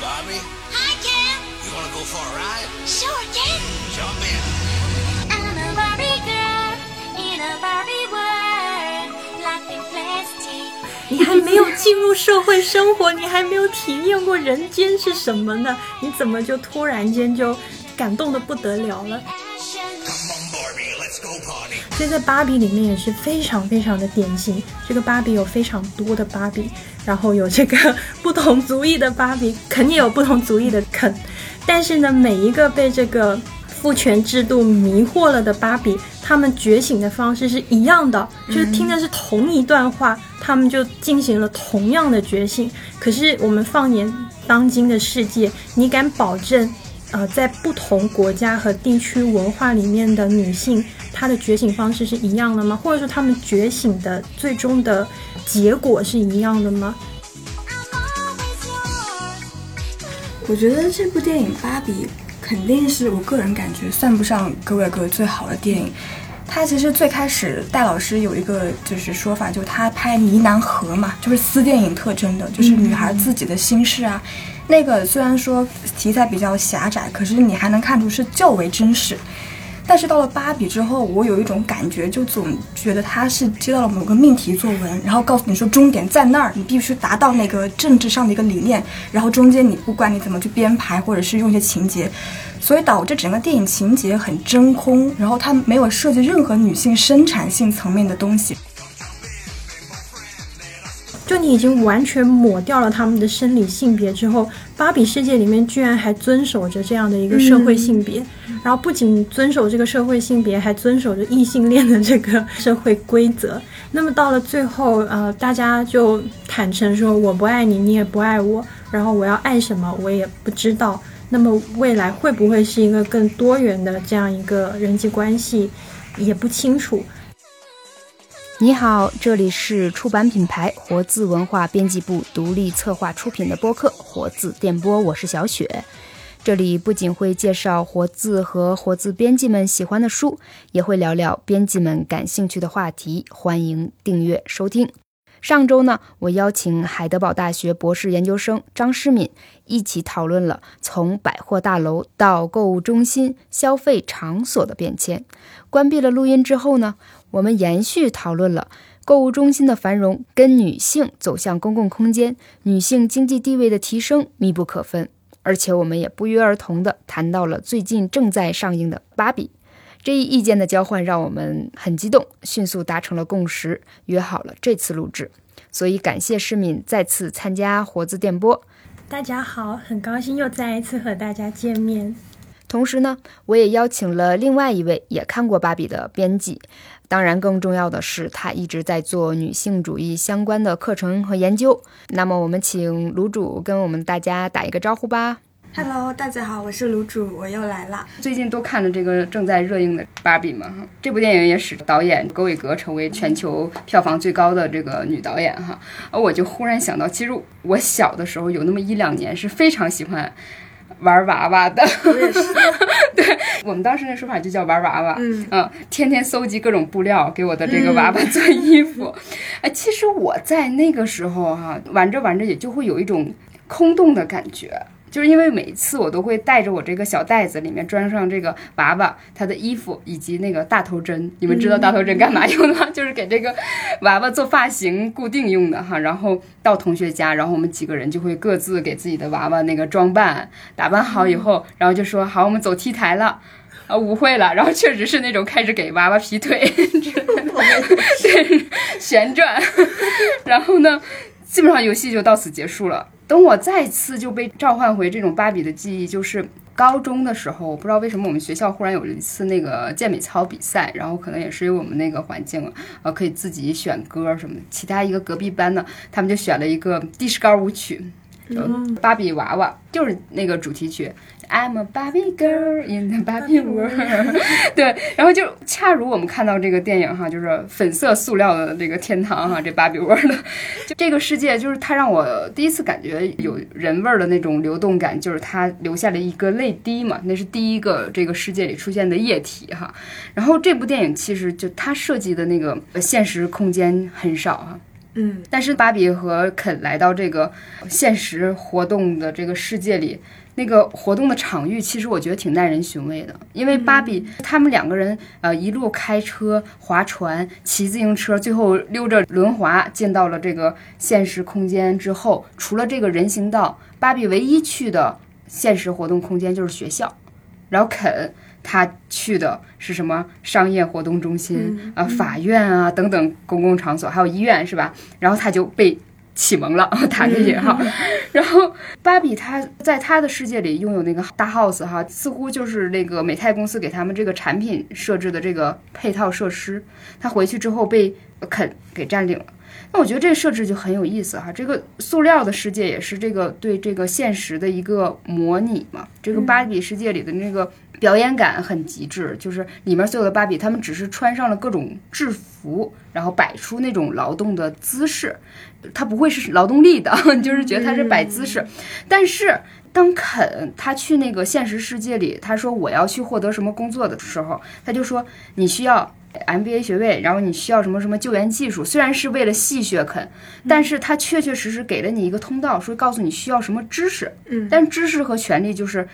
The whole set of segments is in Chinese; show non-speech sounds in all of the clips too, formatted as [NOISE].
Bobby, Hi, Ken. you want to go for a ride? Sure, Ken. Jump in. I'm a Barbie girl in a Barbie world. Life in plastic. 你还没有进入社会生活，你还没有体验过人间是什么呢？你怎么就突然间就感动的不得了了？Passion. Come on, Barbie, let's go party. 所以在芭比里面也是非常非常的典型。这个芭比有非常多的芭比，然后有这个不同族裔的芭比，肯定有不同族裔的肯。但是呢，每一个被这个父权制度迷惑了的芭比，他们觉醒的方式是一样的，就是听的是同一段话，他们就进行了同样的觉醒。可是我们放眼当今的世界，你敢保证？呃，在不同国家和地区文化里面的女性，她的觉醒方式是一样的吗？或者说她们觉醒的最终的结果是一样的吗.我觉得这部电影《芭比》肯定是我个人感觉算不上格伟格最好的电影。它其实最开始戴老师有一个就是说法，就是他拍呢喃河嘛，就是私电影特征的，就是女孩自己的心事啊。那个虽然说题材比较狭窄，可是你还能看出是较为真实。但是到了芭比之后，我有一种感觉，就总觉得他是接到了某个命题作文，然后告诉你说终点在那儿，你必须达到那个政治上的一个理念，然后中间你不管你怎么去编排，或者是用一些情节，所以导致整个电影情节很真空，然后它没有涉及任何女性生产性层面的东西。就你已经完全抹掉了他们的生理性别之后，芭比世界里面居然还遵守着这样的一个社会性别，然后不仅遵守这个社会性别，还遵守着异性恋的这个社会规则。那么到了最后，呃，大家就坦诚说我不爱你，你也不爱我，然后我要爱什么我也不知道。那么未来会不会是一个更多元的这样一个人际关系，也不清楚。你好，这里是出版品牌活字文化编辑部独立策划出品的播客《活字电波》，我是小雪。这里不仅会介绍活字和活字编辑们喜欢的书，也会聊聊编辑们感兴趣的话题，欢迎订阅收听。上周呢，我邀请海德堡大学博士研究生张诗敏一起讨论了从百货大楼到购物中心消费场所的变迁。关闭了录音之后呢，我们延续讨论了购物中心的繁荣跟女性走向公共空间、女性经济地位的提升密不可分，而且我们也不约而同地谈到了最近正在上映的《芭比》。这一意见的交换让我们很激动，迅速达成了共识，约好了这次录制。所以感谢市民再次参加活字电波。大家好，很高兴又再一次和大家见面。同时呢，我也邀请了另外一位也看过《芭比》的编辑。当然，更重要的是，他一直在做女性主义相关的课程和研究。那么，我们请卤主跟我们大家打一个招呼吧。Hello，大家好，我是卤主，我又来了。最近都看了这个正在热映的《芭比》嘛，这部电影也使导演格伟格成为全球票房最高的这个女导演哈。而我就忽然想到，其实我小的时候有那么一两年是非常喜欢玩娃娃的。我也是，[LAUGHS] 对我们当时那说法就叫玩娃娃，嗯天天搜集各种布料给我的这个娃娃做衣服。[LAUGHS] 哎、其实我在那个时候哈、玩着玩着也就会有一种空洞的感觉。就是因为每次我都会带着我这个小袋子，里面装上这个娃娃他的衣服以及那个大头针。你们知道大头针干嘛用的吗？[LAUGHS] 就是给这个娃娃做发型固定用的哈。然后到同学家，然后我们几个人就会各自给自己的娃娃那个装扮，打扮好以后，然后就说好，我们走 T 台了。啊，舞会了，然后确实是那种开始给娃娃劈腿 [LAUGHS] 之类的，[LAUGHS] 对，旋转，然后呢，基本上游戏就到此结束了。等我再次就被召唤回这种芭比的记忆，就是高中的时候，我不知道为什么我们学校忽然有一次那个健美操比赛，然后可能也是因为我们那个环境，呃，可以自己选歌什么的。其他一个隔壁班呢，他们就选了一个迪士高舞曲，就芭比娃娃，就是那个主题曲。I'm a Barbie girl in the Barbie world。[LAUGHS] 对，然后就恰如我们看到这个电影哈，就是粉色塑料的这个天堂哈，这 Barbie world，就这个世界，就是它让我第一次感觉有人味儿的那种流动感，就是它留下了一个泪滴嘛，那是第一个这个世界里出现的液体哈。然后这部电影其实就它设计的那个呃现实空间很少哈。嗯，但是芭比和肯来到这个现实活动的这个世界里，那个活动的场域，其实我觉得挺耐人寻味的。因为芭比他们两个人，呃，一路开车、划船、骑自行车，最后溜着轮滑进到了这个现实空间之后，除了这个人行道，芭比唯一去的现实活动空间就是学校。然后肯他去的是什么商业活动中心啊、法院啊等等公共场所，还有医院是吧？然后他就被启蒙了，打个引号。然后芭比她在她的世界里拥有那个大 house 哈，似乎就是那个美泰公司给他们这个产品设置的这个配套设施。她回去之后被肯给占领了。那我觉得这个设置就很有意思哈，这个塑料的世界也是这个对这个现实的一个模拟嘛。这个芭比世界里的那个表演感很极致，就是里面所有的芭比，她们只是穿上了各种制服，然后摆出那种劳动的姿势，她不会是劳动力的，[LAUGHS] 就是觉得他是摆姿势。但是当肯他去那个现实世界里，他说我要去获得什么工作的时候，他就说你需要 MBA 学位，然后你需要什么什么救援技术，虽然是为了戏谑肯，但是他确确实实给了你一个通道，说告诉你需要什么知识，嗯但知识和权利就是。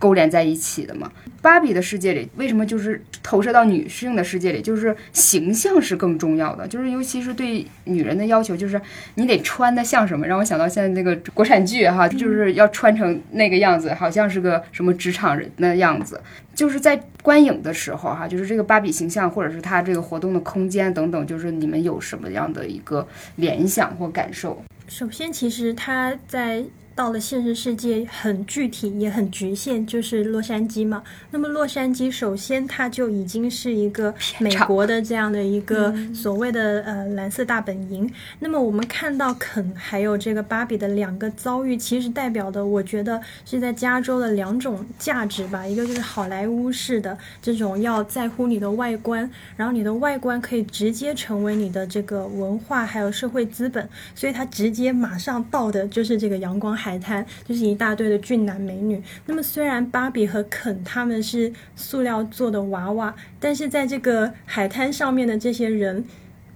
勾连在一起的嘛，芭比的世界里为什么就是投射到女性的世界里，就是形象是更重要的，就是尤其是对女人的要求，就是你得穿的像什么，让我想到现在那个国产剧哈，就是要穿成那个样子，好像是个什么职场人的样子。就是在观影的时候哈，就是这个芭比形象，或者是她这个活动的空间等等，就是你们有什么样的一个联想或感受？首先，其实它在到了现实世界很具体也很局限，就是洛杉矶嘛。那么洛杉矶首先它就已经是一个美国的这样的一个所谓的呃蓝色大本营。那么我们看到肯还有这个芭比的两个遭遇，其实代表的我觉得是在加州的两种价值吧。一个就是好莱坞式的这种要在乎你的外观，然后你的外观可以直接成为你的这个文化还有社会资本，所以它直接马上到的就是这个阳光海滩，就是一大堆的俊男美女。那么虽然芭比和肯他们是塑料做的娃娃，但是在这个海滩上面的这些人，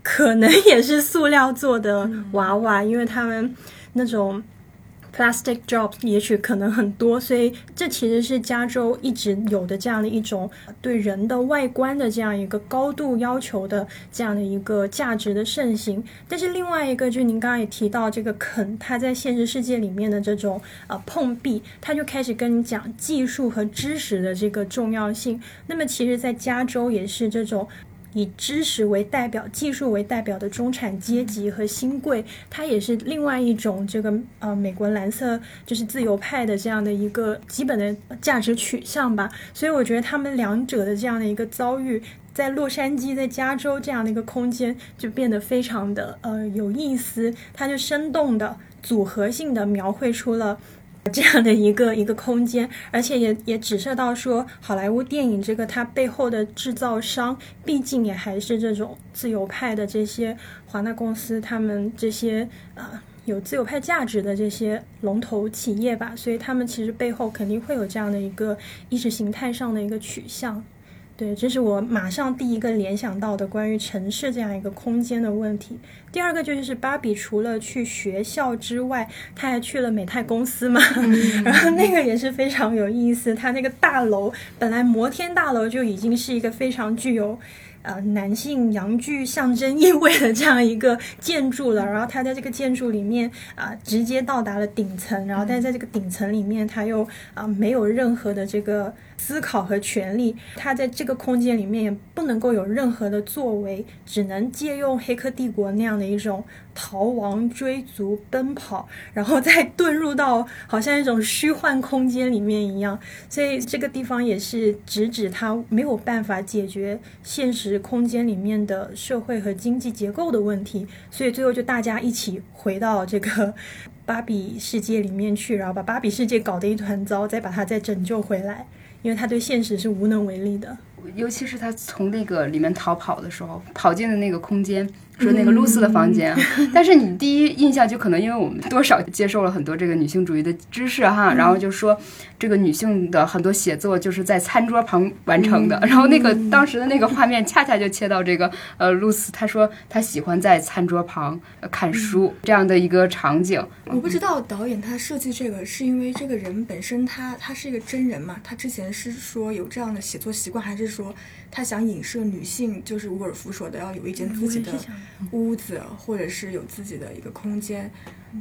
可能也是塑料做的娃娃，因为他们那种。Plastic jobs 也许可能很多，所以这其实是加州一直有的这样的一种对人的外观的这样一个高度要求的这样的一个价值的盛行。但是另外一个，就是您刚刚也提到这个肯，他在现实世界里面的这种呃碰壁，他就开始跟你讲技术和知识的这个重要性。那么其实，在加州也是这种。以知识为代表、技术为代表的中产阶级和新贵，它也是另外一种这个呃美国蓝色就是自由派的这样的一个基本的价值取向吧。所以我觉得他们两者的这样的一个遭遇，在洛杉矶、在加州这样的一个空间，就变得非常的呃有意思。它就生动的、组合性的描绘出了。这样的一个一个空间，而且也也指涉到说，好莱坞电影这个它背后的制造商，毕竟也还是这种自由派的这些华纳公司，他们这些呃有自由派价值的这些龙头企业吧，所以他们其实背后肯定会有这样的一个意识形态上的一个取向。对，这是我马上第一个联想到的关于城市这样一个空间的问题。第二个就是芭比除了去学校之外，她还去了美泰公司嘛，[LAUGHS] 然后那个也是非常有意思。它那个大楼本来摩天大楼就已经是一个非常具有。呃，男性阳具象征意味的这样一个建筑了，然后他在这个建筑里面啊、直接到达了顶层，然后但在这个顶层里面，他又啊、没有任何的这个思考和权利，他在这个空间里面也不能够有任何的作为，只能借用《黑客帝国》那样的一种逃亡、追逐、奔跑，然后再遁入到好像一种虚幻空间里面一样。所以这个地方也是直指他没有办法解决现实空间里面的社会和经济结构的问题，所以最后就大家一起回到这个芭比世界里面去，然后把芭比世界搞得一团糟，再把它再拯救回来，因为他对现实是无能为力的。尤其是他从那个里面逃跑的时候，跑进的那个空间。说那个露丝的房间，[LAUGHS] 但是你第一印象就可能因为我们多少接受了很多这个女性主义的知识哈，然后就说这个女性的很多写作就是在餐桌旁完成的，然后那个当时的那个画面恰恰就切到这个呃露丝，她说她喜欢在餐桌旁呃看书这样的一个场景。我不知道导演他设计这个是因为这个人本身他他是一个真人嘛？他之前是说有这样的写作习惯，还是说他想影射女性？就是伍尔夫说的要有一间自己的屋子，或者是有自己的一个空间。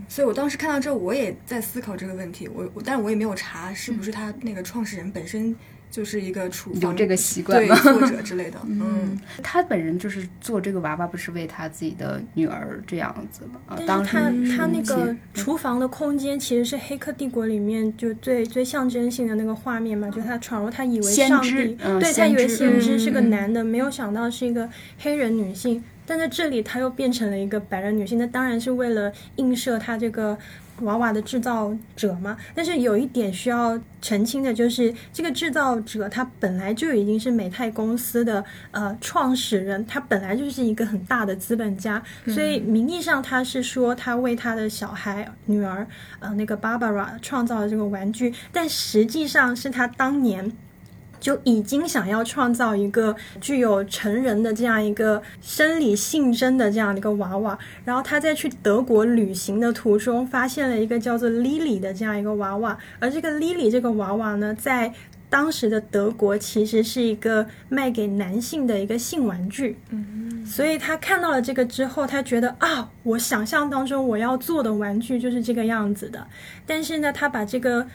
所以我当时看到这，我也在思考这个问题。我我，但是我也没有查是不是他那个创始人本身。就是一个厨有这个习惯对吗？作者之类的，[LAUGHS] 嗯，他本人就是做这个娃娃，不是为他自己的女儿这样子吗？啊，但当是他他那个嗯厨房的空间其实是《黑客帝国》里面就最最象征性的那个画面嘛，就他闯入，他以为先上帝，对他以为先知是个嗯男的，没有想到是一个黑人女性，但在这里他又变成了一个白人女性，那当然是为了映射她这个。娃娃的制造者嘛，但是有一点需要澄清的就是，这个制造者他本来就已经是美泰公司的呃创始人，他本来就是一个很大的资本家，所以名义上他是说他为他的小孩女儿呃那个 Barbara 创造了这个玩具，但实际上是他当年。就已经想要创造一个具有成人的这样一个生理性征的这样的一个娃娃，然后他在去德国旅行的途中发现了一个叫做 Lily 的这样一个娃娃，而这个 Lily 这个娃娃呢，在当时的德国其实是一个卖给男性的一个性玩具。嗯，所以他看到了这个之后，他觉得啊，我想象当中我要做的玩具就是这个样子的，但是呢，他把这个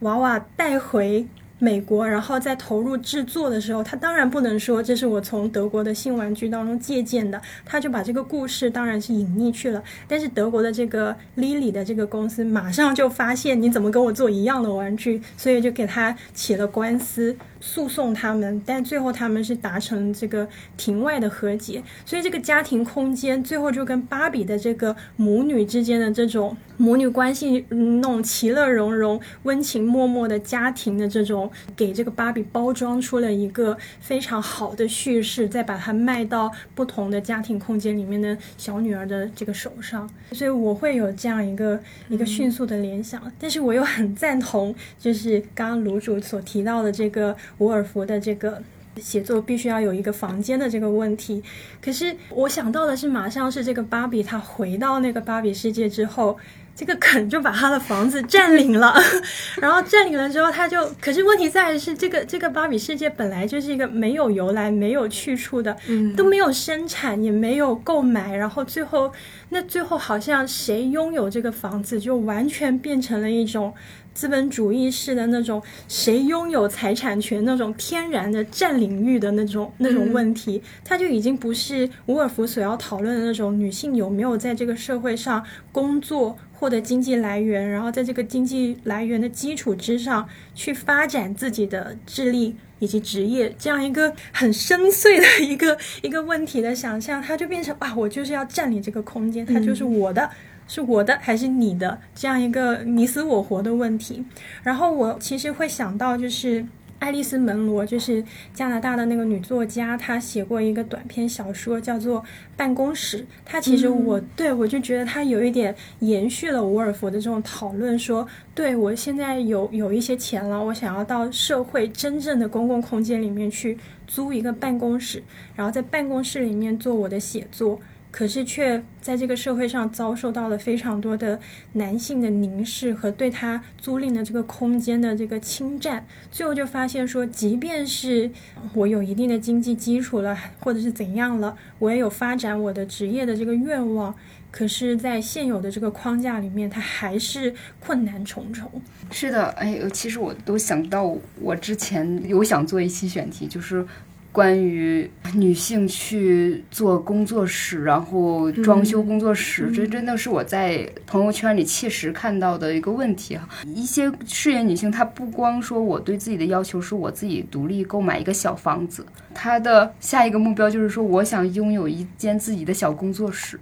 娃娃带回。美国，然后在投入制作的时候，他当然不能说这是我从德国的性玩具当中借鉴的，他就把这个故事当然是隐匿去了。但是德国的这个 Lily 的这个公司马上就发现你怎么跟我做一样的玩具，所以就给他起了官司诉讼他们，但最后他们是达成这个庭外的和解，所以这个家庭空间最后就跟芭比的这个母女之间的这种母女关系，嗯那种其乐融融、温情脉脉的家庭的这种。给这个芭比包装出了一个非常好的叙事，再把它卖到不同的家庭空间里面的小女儿的这个手上，所以我会有这样一个一个迅速的联想。但是我又很赞同，就是刚刚卢主所提到的这个伍尔夫的这个。写作必须要有一个房间的这个问题，可是我想到的是，马上是这个芭比她回到那个芭比世界之后，这个肯就把他的房子占领了，[LAUGHS] 然后占领了之后，他就，可是问题在于是这个这个芭比世界本来就是一个没有由来、没有去处的，嗯都没有生产，也没有购买，然后最后那最后好像谁拥有这个房子，就完全变成了一种。资本主义式的那种谁拥有财产权那种天然的占领欲的那种那种问题，它就已经不是伍尔夫所要讨论的那种女性有没有在这个社会上工作获得经济来源，然后在这个经济来源的基础之上去发展自己的智力以及职业这样一个很深邃的一个一个问题的想象，它就变成啊，我就是要占领这个空间，它就是我的。是我的还是你的这样一个你死我活的问题。然后我其实会想到，就是爱丽丝·门罗，就是加拿大的那个女作家，她写过一个短篇小说，叫做《办公室》。她其实我、对我就觉得她有一点延续了伍尔夫的这种讨论，说对我现在有有一些钱了，我想要到社会真正的公共空间里面去租一个办公室，然后在办公室里面做我的写作。可是却在这个社会上遭受到了非常多的男性的凝视和对他租赁的这个空间的这个侵占，最后就发现说，即便是我有一定的经济基础了，或者是怎样了，我也有发展我的职业的这个愿望，可是，在现有的这个框架里面，它还是困难重重。是的，哎，其实我都想到，我之前有想做一期选题，就是。关于女性去做工作室，然后装修工作室，这真的是我在朋友圈里切实看到的一个问题哈。一些事业女性，她不光说我对自己的要求是我自己独立购买一个小房子，她的下一个目标就是说，我想拥有一间自己的小工作室。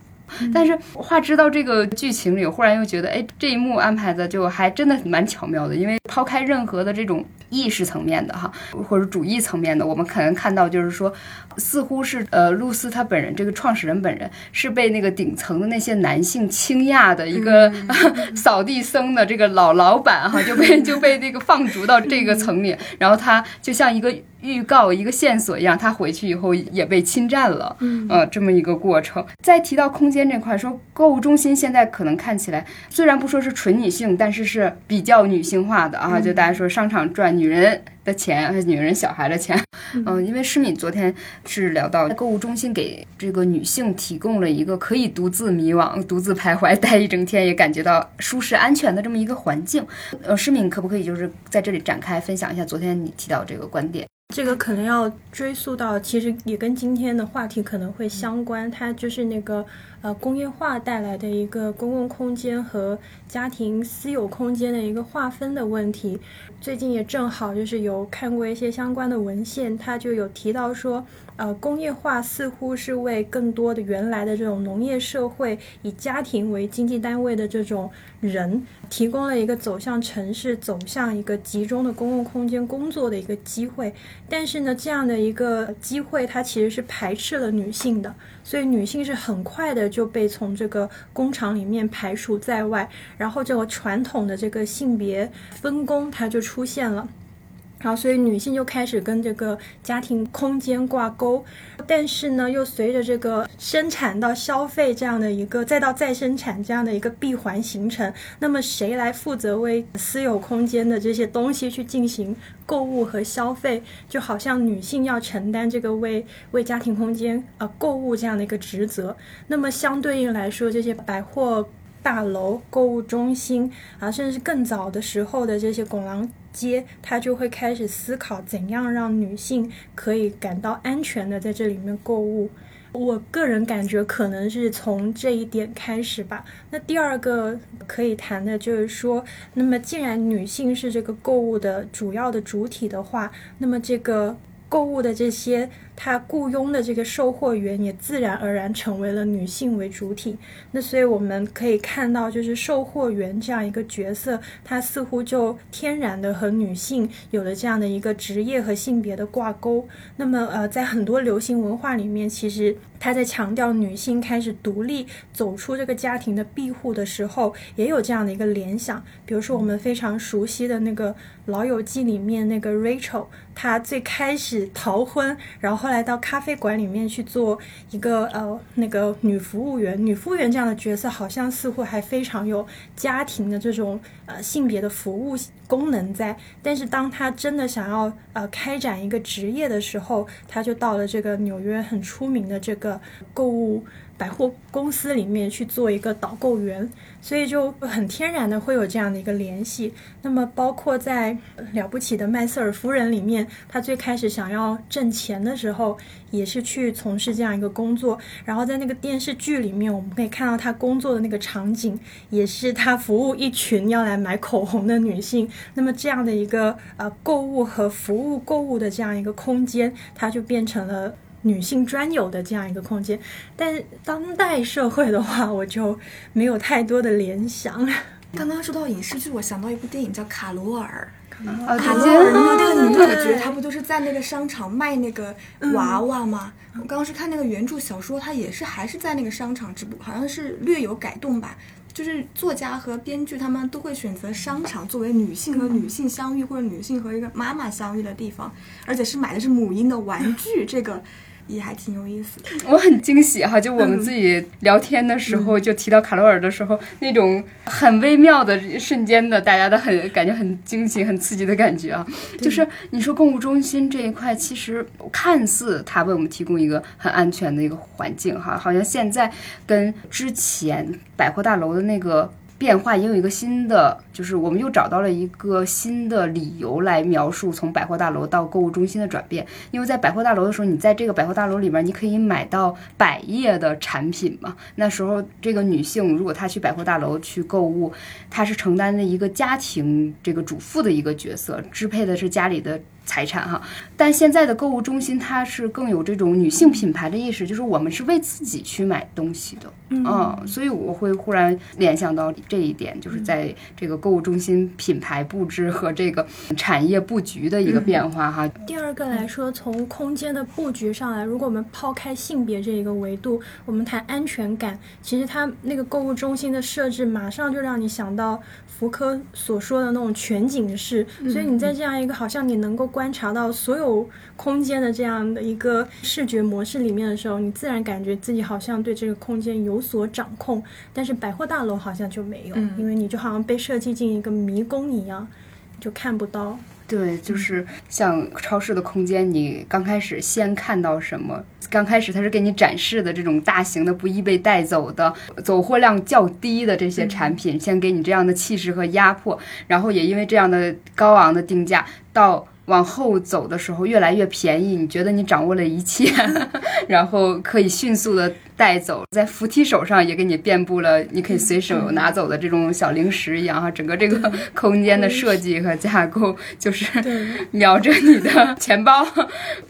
但是话知道这个剧情里，忽然又觉得，哎，这一幕安排的就还真的蛮巧妙的，因为抛开任何的这种意识层面的哈，或者主义层面的，我们可能看到就是说，似乎是呃，露丝她本人这个创始人本人是被那个顶层的那些男性倾轧的一个、[LAUGHS] 扫地僧的这个老老板哈，就被就被那个放逐到这个层里，[LAUGHS] 然后他就像一个预告、一个线索一样，他回去以后也被侵占了，嗯，呃，这么一个过程。再提到空间这块，说购物中心现在可能看起来虽然不说是纯女性，但是是比较女性化的啊，就大家说商场赚女人的钱，还是女人小孩的钱，嗯，因为诗敏昨天是聊到购物中心给这个女性提供了一个可以独自迷惘、独自徘徊、待一整天也感觉到舒适安全的这么一个环境。呃，诗敏可不可以就是在这里展开分享一下昨天你提到这个观点？这个可能要追溯到，其实也跟今天的话题可能会相关。它就是那个呃工业化带来的一个公共空间和家庭私有空间的一个划分的问题。最近也正好就是有看过一些相关的文献，它就有提到说，呃，工业化似乎是为更多的原来的这种农业社会以家庭为经济单位的这种人，提供了一个走向城市、走向一个集中的公共空间工作的一个机会。但是呢，这样的一个机会，它其实是排斥了女性的，所以女性是很快的就被从这个工厂里面排除在外，然后这个传统的这个性别分工它就出现了。然后，所以女性就开始跟这个家庭空间挂钩，但是呢，又随着这个生产到消费这样的一个，再到再生产这样的一个闭环形成，那么谁来负责为私有空间的这些东西去进行购物和消费？就好像女性要承担这个为为家庭空间呃购物这样的一个职责。那么相对应来说，这些百货大楼、购物中心啊，甚至更早的时候的这些拱廊。街，他就会开始思考怎样让女性可以感到安全的在这里面购物。我个人感觉可能是从这一点开始吧。那第二个可以谈的就是说，那么既然女性是这个购物的主要的主体的话，那么这个购物的这些他雇佣的这个售货员也自然而然成为了女性为主体。那所以我们可以看到，就是售货员这样一个角色，它似乎就天然的和女性有了这样的一个职业和性别的挂钩。那么呃，在很多流行文化里面，其实他在强调女性开始独立走出这个家庭的庇护的时候，也有这样的一个联想。比如说我们非常熟悉的那个《老友记》里面那个 Rachel，她最开始逃婚，然后后来到咖啡馆里面去做一个呃那个女服务员。女服务员这样的角色，好像似乎还非常有家庭的这种呃性别的服务功能在。但是当她真的想要呃开展一个职业的时候，她就到了这个纽约很出名的这个购物百货公司里面去做一个导购员。所以就很天然的会有这样的一个联系。那么，包括在《了不起的麦瑟尔夫人》里面，她最开始想要挣钱的时候，也是去从事这样一个工作。然后在那个电视剧里面，我们可以看到她工作的那个场景，也是她服务一群要来买口红的女性。那么这样的一个呃购物和服务购物的这样一个空间，它就变成了。女性专有的这样一个空间，但是当代社会的话，我就没有太多的联想。刚刚说到影视剧，我想到一部电影叫《卡罗尔》。啊，卡罗尔那个女主角，她不就是在那个商场卖那个娃娃吗？我刚刚是看那个原著小说，她也是还是在那个商场，只不过好像是略有改动吧。就是作家和编剧他们都会选择商场作为女性和女性相遇，或者女性和一个妈妈相遇的地方，而且是买的是母婴的玩具，这个也还挺有意思的。我很惊喜哈，就我们自己聊天的时候，就提到卡罗尔的时候，那种很微妙的瞬间的，大家的很感觉很惊喜、很刺激的感觉啊。就是你说购物中心这一块，其实看似它为我们提供一个很安全的一个环境哈，好像现在跟之前百货大楼的那个。变化也有一个新的，就是我们又找到了一个新的理由来描述从百货大楼到购物中心的转变。因为在百货大楼的时候，你在这个百货大楼里面，你可以买到百业的产品嘛。那时候，这个女性如果她去百货大楼去购物，她是承担的一个家庭这个主妇的一个角色，支配的是家里的。财产哈。但现在的购物中心它是更有这种女性品牌的意识，就是我们是为自己去买东西的，嗯，所以我会忽然联想到这一点，就是在这个购物中心品牌布置和这个产业布局的一个变化哈。第二个来说，从空间的布局上来，如果我们抛开性别这一个维度，我们谈安全感，其实它那个购物中心的设置，马上就让你想到福柯所说的那种全景式。所以你在这样一个好像你能够观察到所有空间的这样的一个视觉模式里面的时候，你自然感觉自己好像对这个空间有所掌控。但是百货大楼好像就没有，因为你就好像被设计进一个迷宫一样，就看不到。对，就是像超市的空间，你刚开始先看到什么？刚开始它是给你展示的这种大型的、不易被带走的、走货量较低的这些产品，先给你这样的气势和压迫，然后也因为这样的高昂的定价，到往后走的时候越来越便宜，你觉得你掌握了一切，[LAUGHS] 然后可以迅速的带走，在扶梯手上也给你遍布了，你可以随手拿走的这种小零食一样哈，整个这个空间的设计和架构就是 [LAUGHS] 瞄着你的 [LAUGHS] 钱包。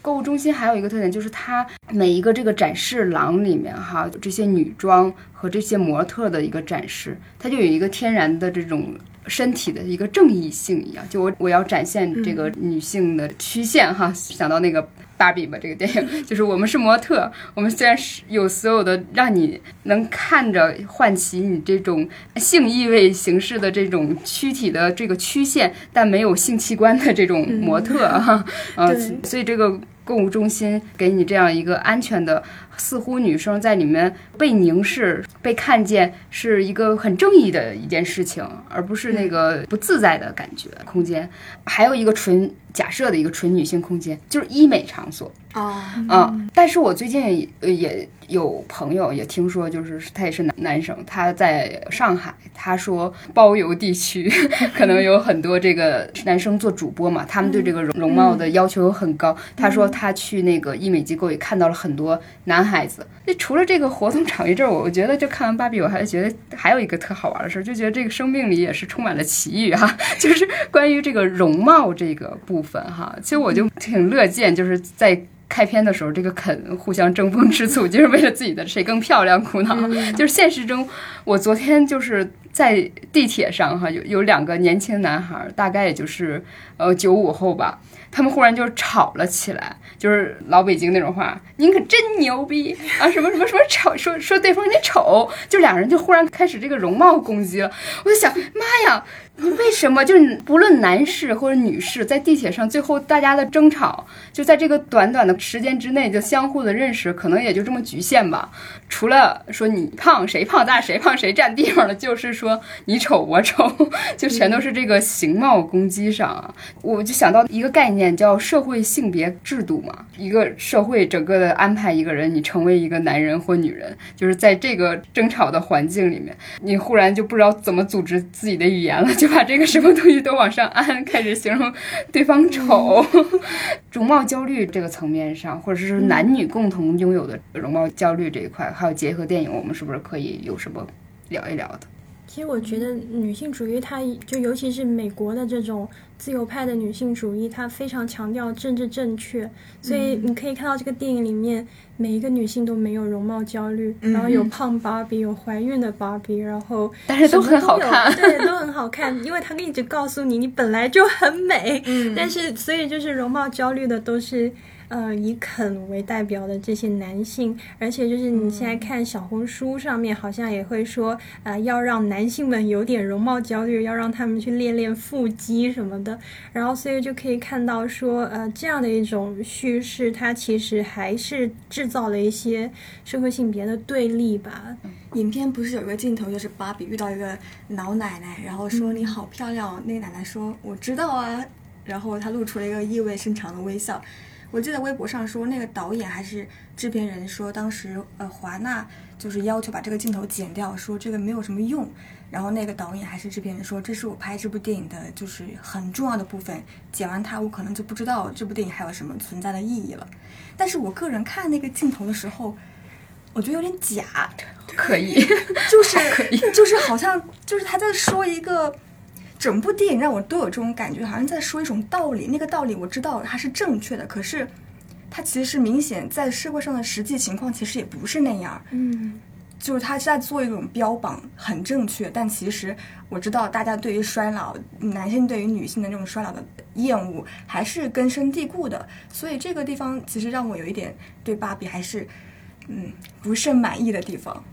购物中心还有一个特点就是它每一个这个展示廊里面哈，这些女装和这些模特的一个展示，它就有一个天然的这种。身体的一个正义性一样，就我我要展现这个女性的曲线哈，想到那个芭比吧，这个电影 [LAUGHS] 就是我们是模特，我们虽然是有所有的让你能看着唤起你这种性意味形式的这种躯体的这个曲线，但没有性器官的这种模特哈，呃，所以这个购物中心给你这样一个安全的。似乎女生在里面被凝视、被看见是一个很正义的一件事情，而不是那个不自在的感觉。空间还有一个纯假设的一个纯女性空间，就是医美场所啊嗯，但是我最近也有朋友也听说，就是他也是男男生，他在上海，他说包邮地区 [LAUGHS] 可能有很多这个男生做主播嘛，他们对这个容容貌的要求很高。他说他去那个医美机构也看到了很多男。孩子，那除了这个活动场域这儿，我我觉得就看完芭比，我还觉得还有一个特好玩的事儿，就觉得这个生命里也是充满了奇遇哈，[LAUGHS] 就是关于这个容貌这个部分哈。其实我就挺乐见，就是在开篇的时候，这个肯互相争风吃醋，[LAUGHS] 就是为了自己的谁更漂亮苦恼。就是现实中，我昨天就是在地铁上哈，有有两个年轻男孩，大概也就是呃九五后吧。他们忽然就吵了起来，就是老北京那种话，您可真牛逼啊！什么什么什么丑，说说对方你丑，就两人就忽然开始这个容貌攻击了。我就想，妈呀！你为什么就是不论男士或者女士，在地铁上最后大家的争吵，就在这个短短的时间之内就相互的认识，可能也就这么局限吧。除了说你胖谁胖，咱俩谁胖谁占地方了，就是说你丑我丑，就全都是这个形貌攻击上啊。我就想到一个概念叫社会性别制度嘛，一个社会整个的安排一个人，你成为一个男人或女人，就是在这个争吵的环境里面，你忽然就不知道怎么组织自己的语言了，就。把这个什么东西都往上安，开始形容对方丑，容貌焦虑这个层面上，或者是男女共同拥有的容貌焦虑这一块，还有结合电影，我们是不是可以有什么聊一聊的？其实我觉得女性主义，它就尤其是美国的这种自由派的女性主义，它非常强调政治正确，所以你可以看到这个电影里面每一个女性都没有容貌焦虑，然后有胖芭比，有怀孕的芭比，然后但是都很好看，对，都很好看，[LAUGHS] 因为它一直告诉你你本来就很美，但是所以就是容貌焦虑的都是。呃，以肯为代表的这些男性，而且就是你现在看小红书上面，好像也会说，呃，要让男性们有点容貌焦虑，要让他们去练练腹肌什么的。然后，所以就可以看到说，呃，这样的一种叙事，它其实还是制造了一些社会性别的对立吧。影片不是有个镜头，就是芭比遇到一个老奶奶，然后说你好漂亮，那个奶奶说我知道啊，然后她露出了一个意味深长的微笑。我记得微博上说，那个导演还是制片人说，当时呃华纳就是要求把这个镜头剪掉，说这个没有什么用。然后那个导演还是制片人说，这是我拍这部电影的就是很重要的部分，剪完它我可能就不知道这部电影还有什么存在的意义了。但是我个人看那个镜头的时候，我觉得有点假，[LAUGHS] 可以，就是就是好像就是他在说一个。整部电影让我都有这种感觉，好像在说一种道理。那个道理我知道它是正确的，可是它其实明显在社会上的实际情况其实也不是那样。嗯，就是他在做一种标榜，很正确，但其实我知道大家对于衰老，男性对于女性的那种衰老的厌恶还是根深蒂固的，所以这个地方其实让我有一点对芭比还是嗯不甚满意的地方。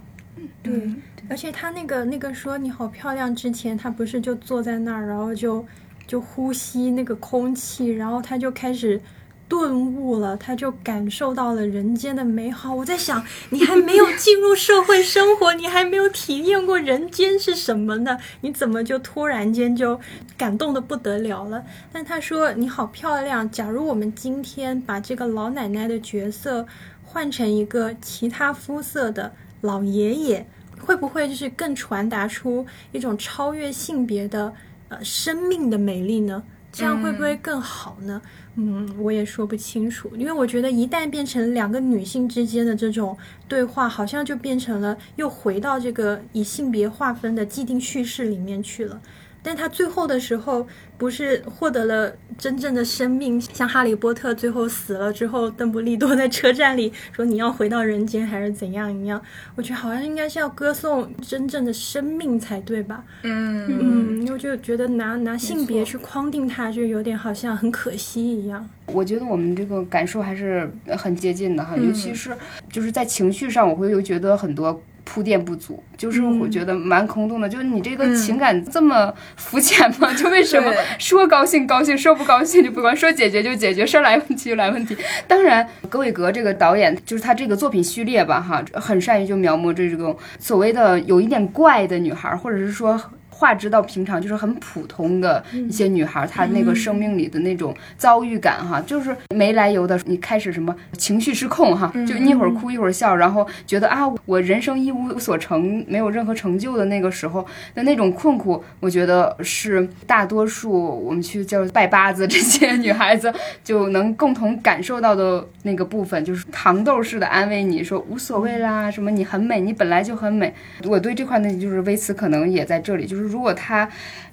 对，而且他那个那个说你好漂亮之前，他不是就坐在那儿，然后就就呼吸那个空气，然后他就开始顿悟了，他就感受到了人间的美好。我在想，你还没有进入社会生活，你还没有体验过人间是什么呢？你怎么就突然间就感动的不得了了？但他说你好漂亮。假如我们今天把这个老奶奶的角色换成一个其他肤色的。老爷爷会不会就是更传达出一种超越性别的呃生命的美丽呢？这样会不会更好呢？嗯，我也说不清楚，因为我觉得一旦变成两个女性之间的这种对话，好像就变成了又回到这个以性别划分的既定叙事里面去了。但他最后的时候不是获得了真正的生命，像哈利波特最后死了之后，邓布利多在车站里说你要回到人间还是怎样一样？我觉得好像应该是要歌颂真正的生命才对吧？嗯嗯，我就觉得拿拿性别去框定他，就有点好像很可惜一样。我觉得我们这个感受还是很接近的哈，尤其是就是在情绪上，我会又觉得很多。铺垫不足，就是我觉得蛮空洞的。就是你这个情感这么肤浅吗？[LAUGHS] 就为什么说高兴高兴，说不高兴就不高兴，说解决就解决，说来问题就来问题。当然，格韦格这个导演，就是他这个作品序列吧，哈，很善于就描摹这种所谓的有一点怪的女孩，或者是说。化之到平常，就是很普通的一些女孩，她那个生命里的那种遭遇感，哈，就是没来由的，你开始什么情绪失控，哈，就一会儿哭一会儿笑，然后觉得啊，我人生一无所成，没有任何成就的那个时候的那种困苦，我觉得是大多数我们去叫拜八字这些女孩子就能共同感受到的那个部分，就是糖豆式的安慰你说无所谓啦，什么你很美，你本来就很美。我对这块呢，就是微词可能也在这里，就是。如果他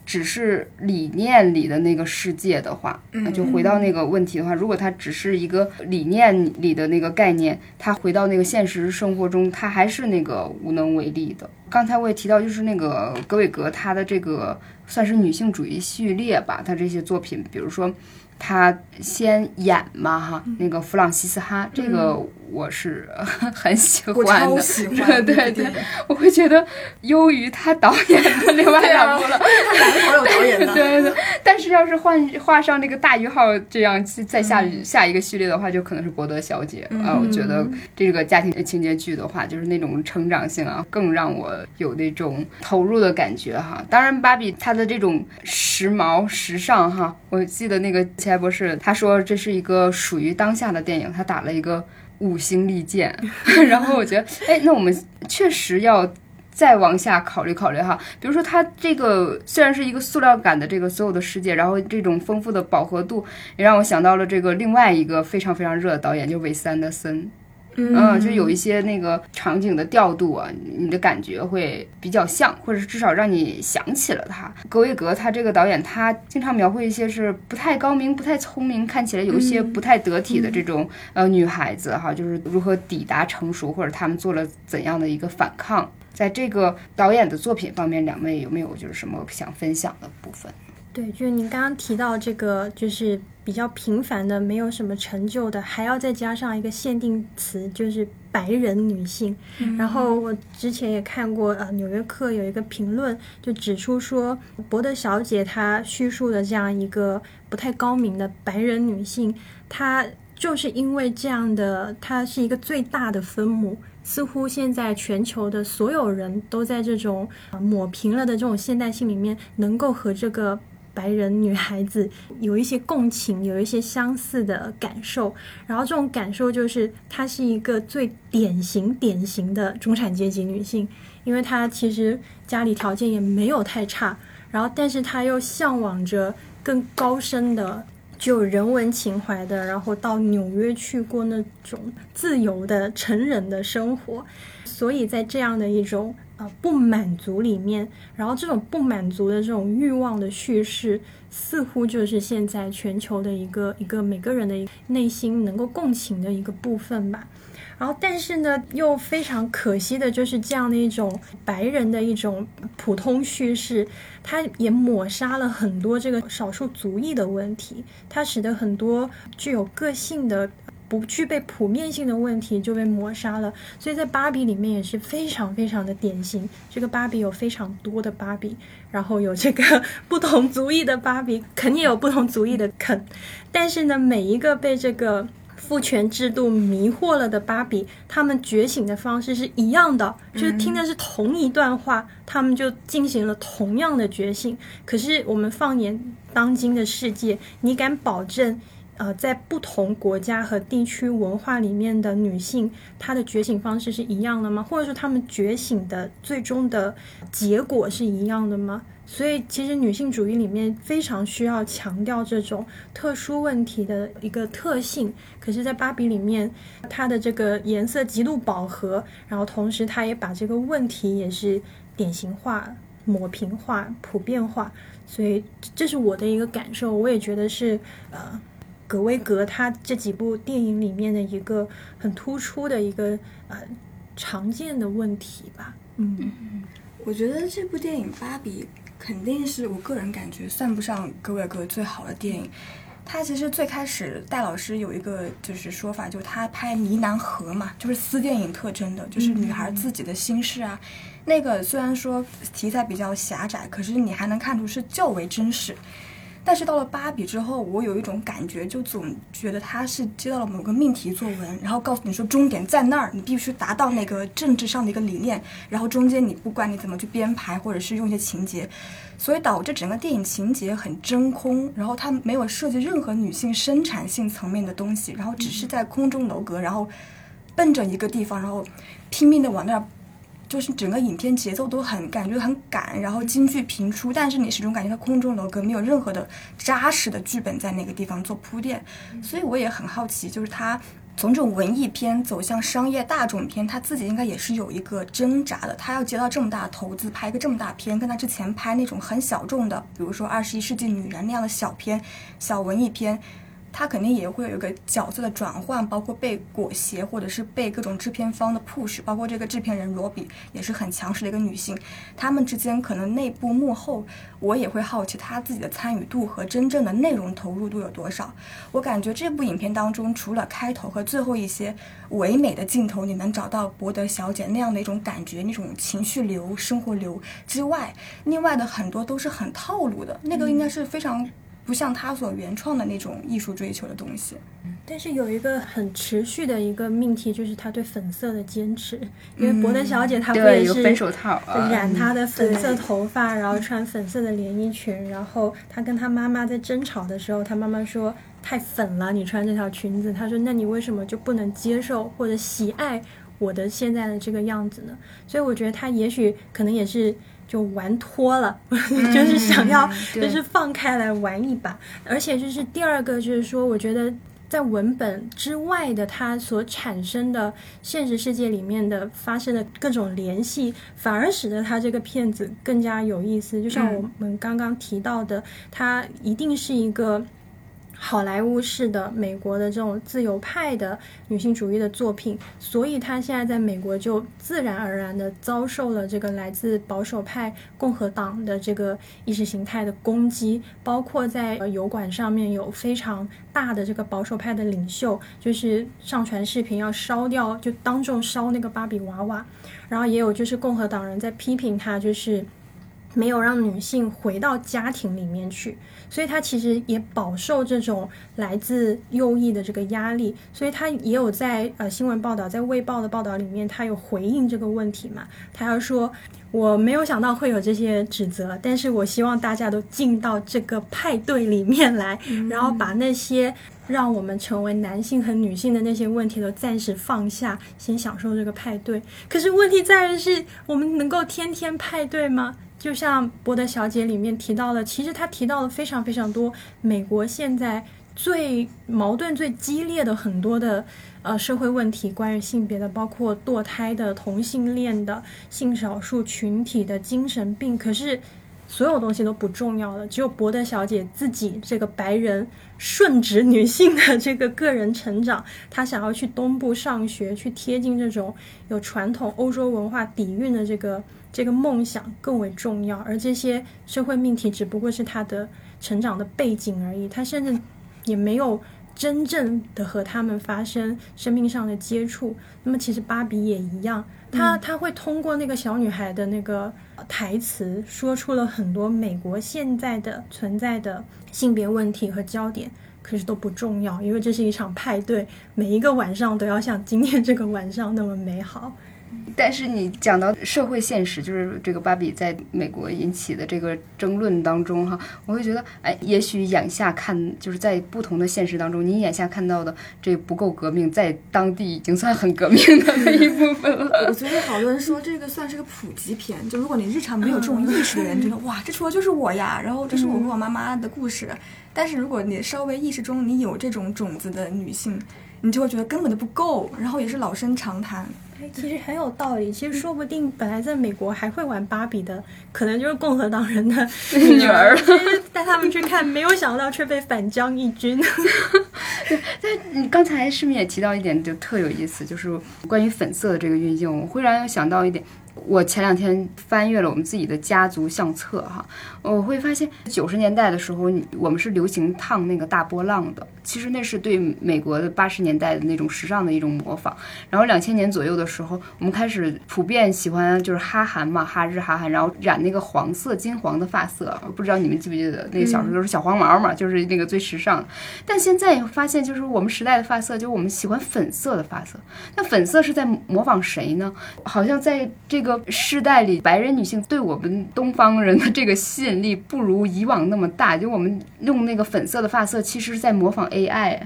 只是理念里的那个世界的话，那就回到那个问题的话，如果他只是一个理念里的那个概念，他回到那个现实生活中，他还是那个无能为力的。刚才我也提到，就是那个格韦格他的这个算是女性主义序列吧，他这些作品，比如说他先演嘛哈，那个弗朗西斯哈这个。我是 [LAUGHS] 很喜欢的，[LAUGHS] 对对，我会觉得优于他导演的另外两部了。男朋友导演的，[LAUGHS] 对对。但是要是换画上那个大于号这样再下下一个序列的话，就可能是博德小姐啊。我觉得这个家庭情节剧的话，就是那种成长性啊，更让我有那种投入的感觉哈。当然，芭比她的这种时髦时尚哈，我记得那个奇爱博士他说这是一个属于当下的电影，他打了一个。五星利剑，[LAUGHS] 然后我觉得，哎，那我们确实要再往下考虑考虑哈。比如说，它这个虽然是一个塑料感的这个所有的世界，然后这种丰富的饱和度，也让我想到了这个另外一个非常非常热的导演，就韦斯安德森。嗯，就有一些那个场景的调度啊，你的感觉会比较像，或者是至少让你想起了他。格维格他这个导演，他经常描绘一些是不太高明、不太聪明，看起来有一些不太得体的这种呃女孩子哈，就是如何抵达成熟，或者他们做了怎样的一个反抗。在这个导演的作品方面，两位有没有就是什么想分享的部分？对，就是您刚刚提到这个，就是比较平凡的、没有什么成就的，还要再加上一个限定词，就是白人女性。然后我之前也看过，呃，《纽约客》有一个评论，就指出说，博德小姐她叙述的这样一个不太高明的白人女性，她就是因为这样的，她是一个最大的分母。似乎现在全球的所有人都在这种抹平了的这种现代性里面，能够和这个。白人女孩子有一些共情，有一些相似的感受，然后这种感受就是她是一个最典型、典型的中产阶级女性，因为她其实家里条件也没有太差，然后但是她又向往着更高深的、具有人文情怀的，然后到纽约去过那种自由的成人的生活，所以在这样的一种呃不满足里面，然后这种不满足的这种欲望的叙事，似乎就是现在全球的一个一个每个人的内心能够共情的一个部分吧。然后，但是呢，又非常可惜的就是这样的一种白人的一种普通叙事，它也抹杀了很多这个少数族裔的问题，它使得很多具有个性的。不具备普遍性的问题就被抹杀了，所以在芭比里面也是非常非常的典型。这个芭比有非常多的芭比，然后有这个 [LAUGHS] 不同族裔的芭比，肯定有不同族裔的肯。但是呢，每一个被这个父权制度迷惑了的芭比，他们觉醒的方式是一样的，就是听的是同一段话，他们就进行了同样的觉醒。可是我们放眼当今的世界，你敢保证？呃，在不同国家和地区文化里面的女性，她的觉醒方式是一样的吗？或者说，她们觉醒的最终的结果是一样的吗？所以，其实女性主义里面非常需要强调这种特殊问题的一个特性。可是，在芭比里面，它的这个颜色极度饱和，然后同时，它也把这个问题也是典型化、抹平化、普遍化。所以，这是我的一个感受。我也觉得是呃。格威格他这几部电影里面的一个很突出的一个呃常见的问题吧，嗯，我觉得这部电影《芭比》肯定是我个人感觉算不上格威格最好的电影。他其实最开始戴老师有一个就是说法，就是他拍呢喃河嘛，就是私电影特征的，就是女孩自己的心事啊。那个虽然说题材比较狭窄，可是你还能看出是较为真实。但是到了芭比之后，我有一种感觉，就总觉得他是接到了某个命题作文，然后告诉你说终点在那儿，你必须达到那个政治上的一个理念，然后中间你不管你怎么去编排，或者是用一些情节，所以导致整个电影情节很真空，然后它没有涉及任何女性生产性层面的东西，然后只是在空中楼阁，然后奔着一个地方，然后拼命的往那儿。就是整个影片节奏都很感觉很赶，然后京剧频出，但是你始终感觉它空中楼阁没有任何的扎实的剧本在那个地方做铺垫，所以我也很好奇，就是他从这种文艺片走向商业大众片，他自己应该也是有一个挣扎的。他要接到这么大投资拍一个这么大片，跟他之前拍那种很小众的，比如说《二十一世纪女人》那样的小片、小文艺片。她肯定也会有一个角色的转换，包括被裹挟，或者是被各种制片方的 push，包括这个制片人罗比也是很强势的一个女性，他们之间可能内部幕后，我也会好奇她自己的参与度和真正的内容投入度有多少。我感觉这部影片当中，除了开头和最后一些唯美的镜头，你能找到博德小姐那样的一种感觉，那种情绪流、生活流之外，另外的很多都是很套路的，那个应该是非常。不像他所原创的那种艺术追求的东西，但是有一个很持续的一个命题，就是他对粉色的坚持。因为伯德小姐她不也是分手套染她的粉色头发，然后穿粉色的连衣裙，然后她跟她妈妈在争吵的时候，她妈妈说太粉了，你穿这条裙子。她说那你为什么就不能接受或者喜爱我的现在的这个样子呢？所以我觉得她也许可能也是。就玩脱了，[LAUGHS] 就是想要，就是放开来玩一把。而且就是第二个，就是说，我觉得在文本之外的它所产生的现实世界里面的发生的各种联系，反而使得它这个片子更加有意思。就像我们刚刚提到的，它一定是一个。好莱坞式的美国的这种自由派的女性主义的作品，所以她现在在美国就自然而然的遭受了这个来自保守派共和党的这个意识形态的攻击，包括在油管上面有非常大的这个保守派的领袖，就是上传视频要烧掉，就当众烧那个芭比娃娃，然后也有就是共和党人在批评他，就是没有让女性回到家庭里面去。所以他其实也饱受这种来自右翼的这个压力，所以他也有在呃新闻报道，在《卫报》的报道里面，他有回应这个问题嘛？他要说我没有想到会有这些指责，但是我希望大家都进到这个派对里面来，然后把那些让我们成为男性和女性的那些问题都暂时放下，先享受这个派对。可是问题在于是，我们能够天天派对吗？就像《博德小姐》里面提到了，其实她提到了非常非常多美国现在最矛盾、最激烈的很多的呃社会问题，关于性别的，包括堕胎的、同性恋的、性少数群体的、精神病，可是所有东西都不重要了，只有博德小姐自己这个白人顺直女性的这个个人成长，她想要去东部上学，去贴近这种有传统欧洲文化底蕴的这个这个梦想更为重要，而这些社会命题只不过是她的成长的背景而已，她甚至也没有真正的和他们发生生命上的接触。那么其实芭比也一样，她她会通过那个小女孩的那个台词，说出了很多美国现在的存在的性别问题和焦点。可是都不重要，因为这是一场派对，每一个晚上都要像今天这个晚上那么美好。但是你讲到社会现实，就是这个芭比在美国引起的这个争论当中哈，我会觉得，哎，也许眼下看，就是在不同的现实当中，你眼下看到的这不够革命，在当地已经算很革命的那一部分了。[LAUGHS] 我觉得好多人说这个算是个普及片，就如果你日常没有这种意识的人，觉得哇，这说的就是我呀，然后这是我和我妈妈的故事。但是如果你稍微意识中你有这种种子的女性，你就会觉得根本就不够，然后也是老生常谈。哎，其实很有道理。其实说不定本来在美国还会玩芭比的，可能就是共和党人的女儿带他们去看，没有想到却被反将一军。[LAUGHS] 但你刚才是不是也提到一点，就特有意思，就是关于粉色的这个运用，我忽然想到一点。我前两天翻阅了我们自己的家族相册，哈，我会发现九十年代的时候，我们是流行烫那个大波浪的，其实那是对美国的八十年代的那种时尚的一种模仿。然后两千年左右的时候，我们开始普遍喜欢就是哈韩嘛，哈日哈韩，然后染那个黄色金黄的发色，不知道你们记不记得那个小时候都是小黄毛嘛，就是那个最时尚的。但现在发现，就是我们时代的发色，就是我们喜欢粉色的发色。那粉色是在模仿谁呢？好像在这个世代里，白人女性对我们东方人的这个吸引力不如以往那么大。就我们用那个粉色的发色，其实是在模仿 AI，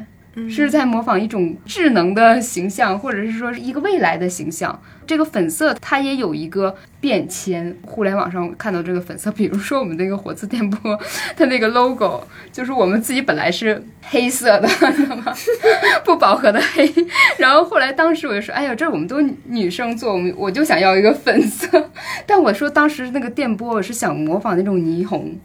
是在模仿一种智能的形象，或者是说是一个未来的形象。这个粉色它也有一个变迁，互联网上看到这个粉色，比如说我们那个火字电波，它那个 logo 就是我们自己本来是黑色的，知道吗？[LAUGHS] 不饱和的黑。然后后来当时我就说，哎呀，这我们都女生做，我们我就想要一个粉色。但我说当时那个电波，我是想模仿那种霓虹。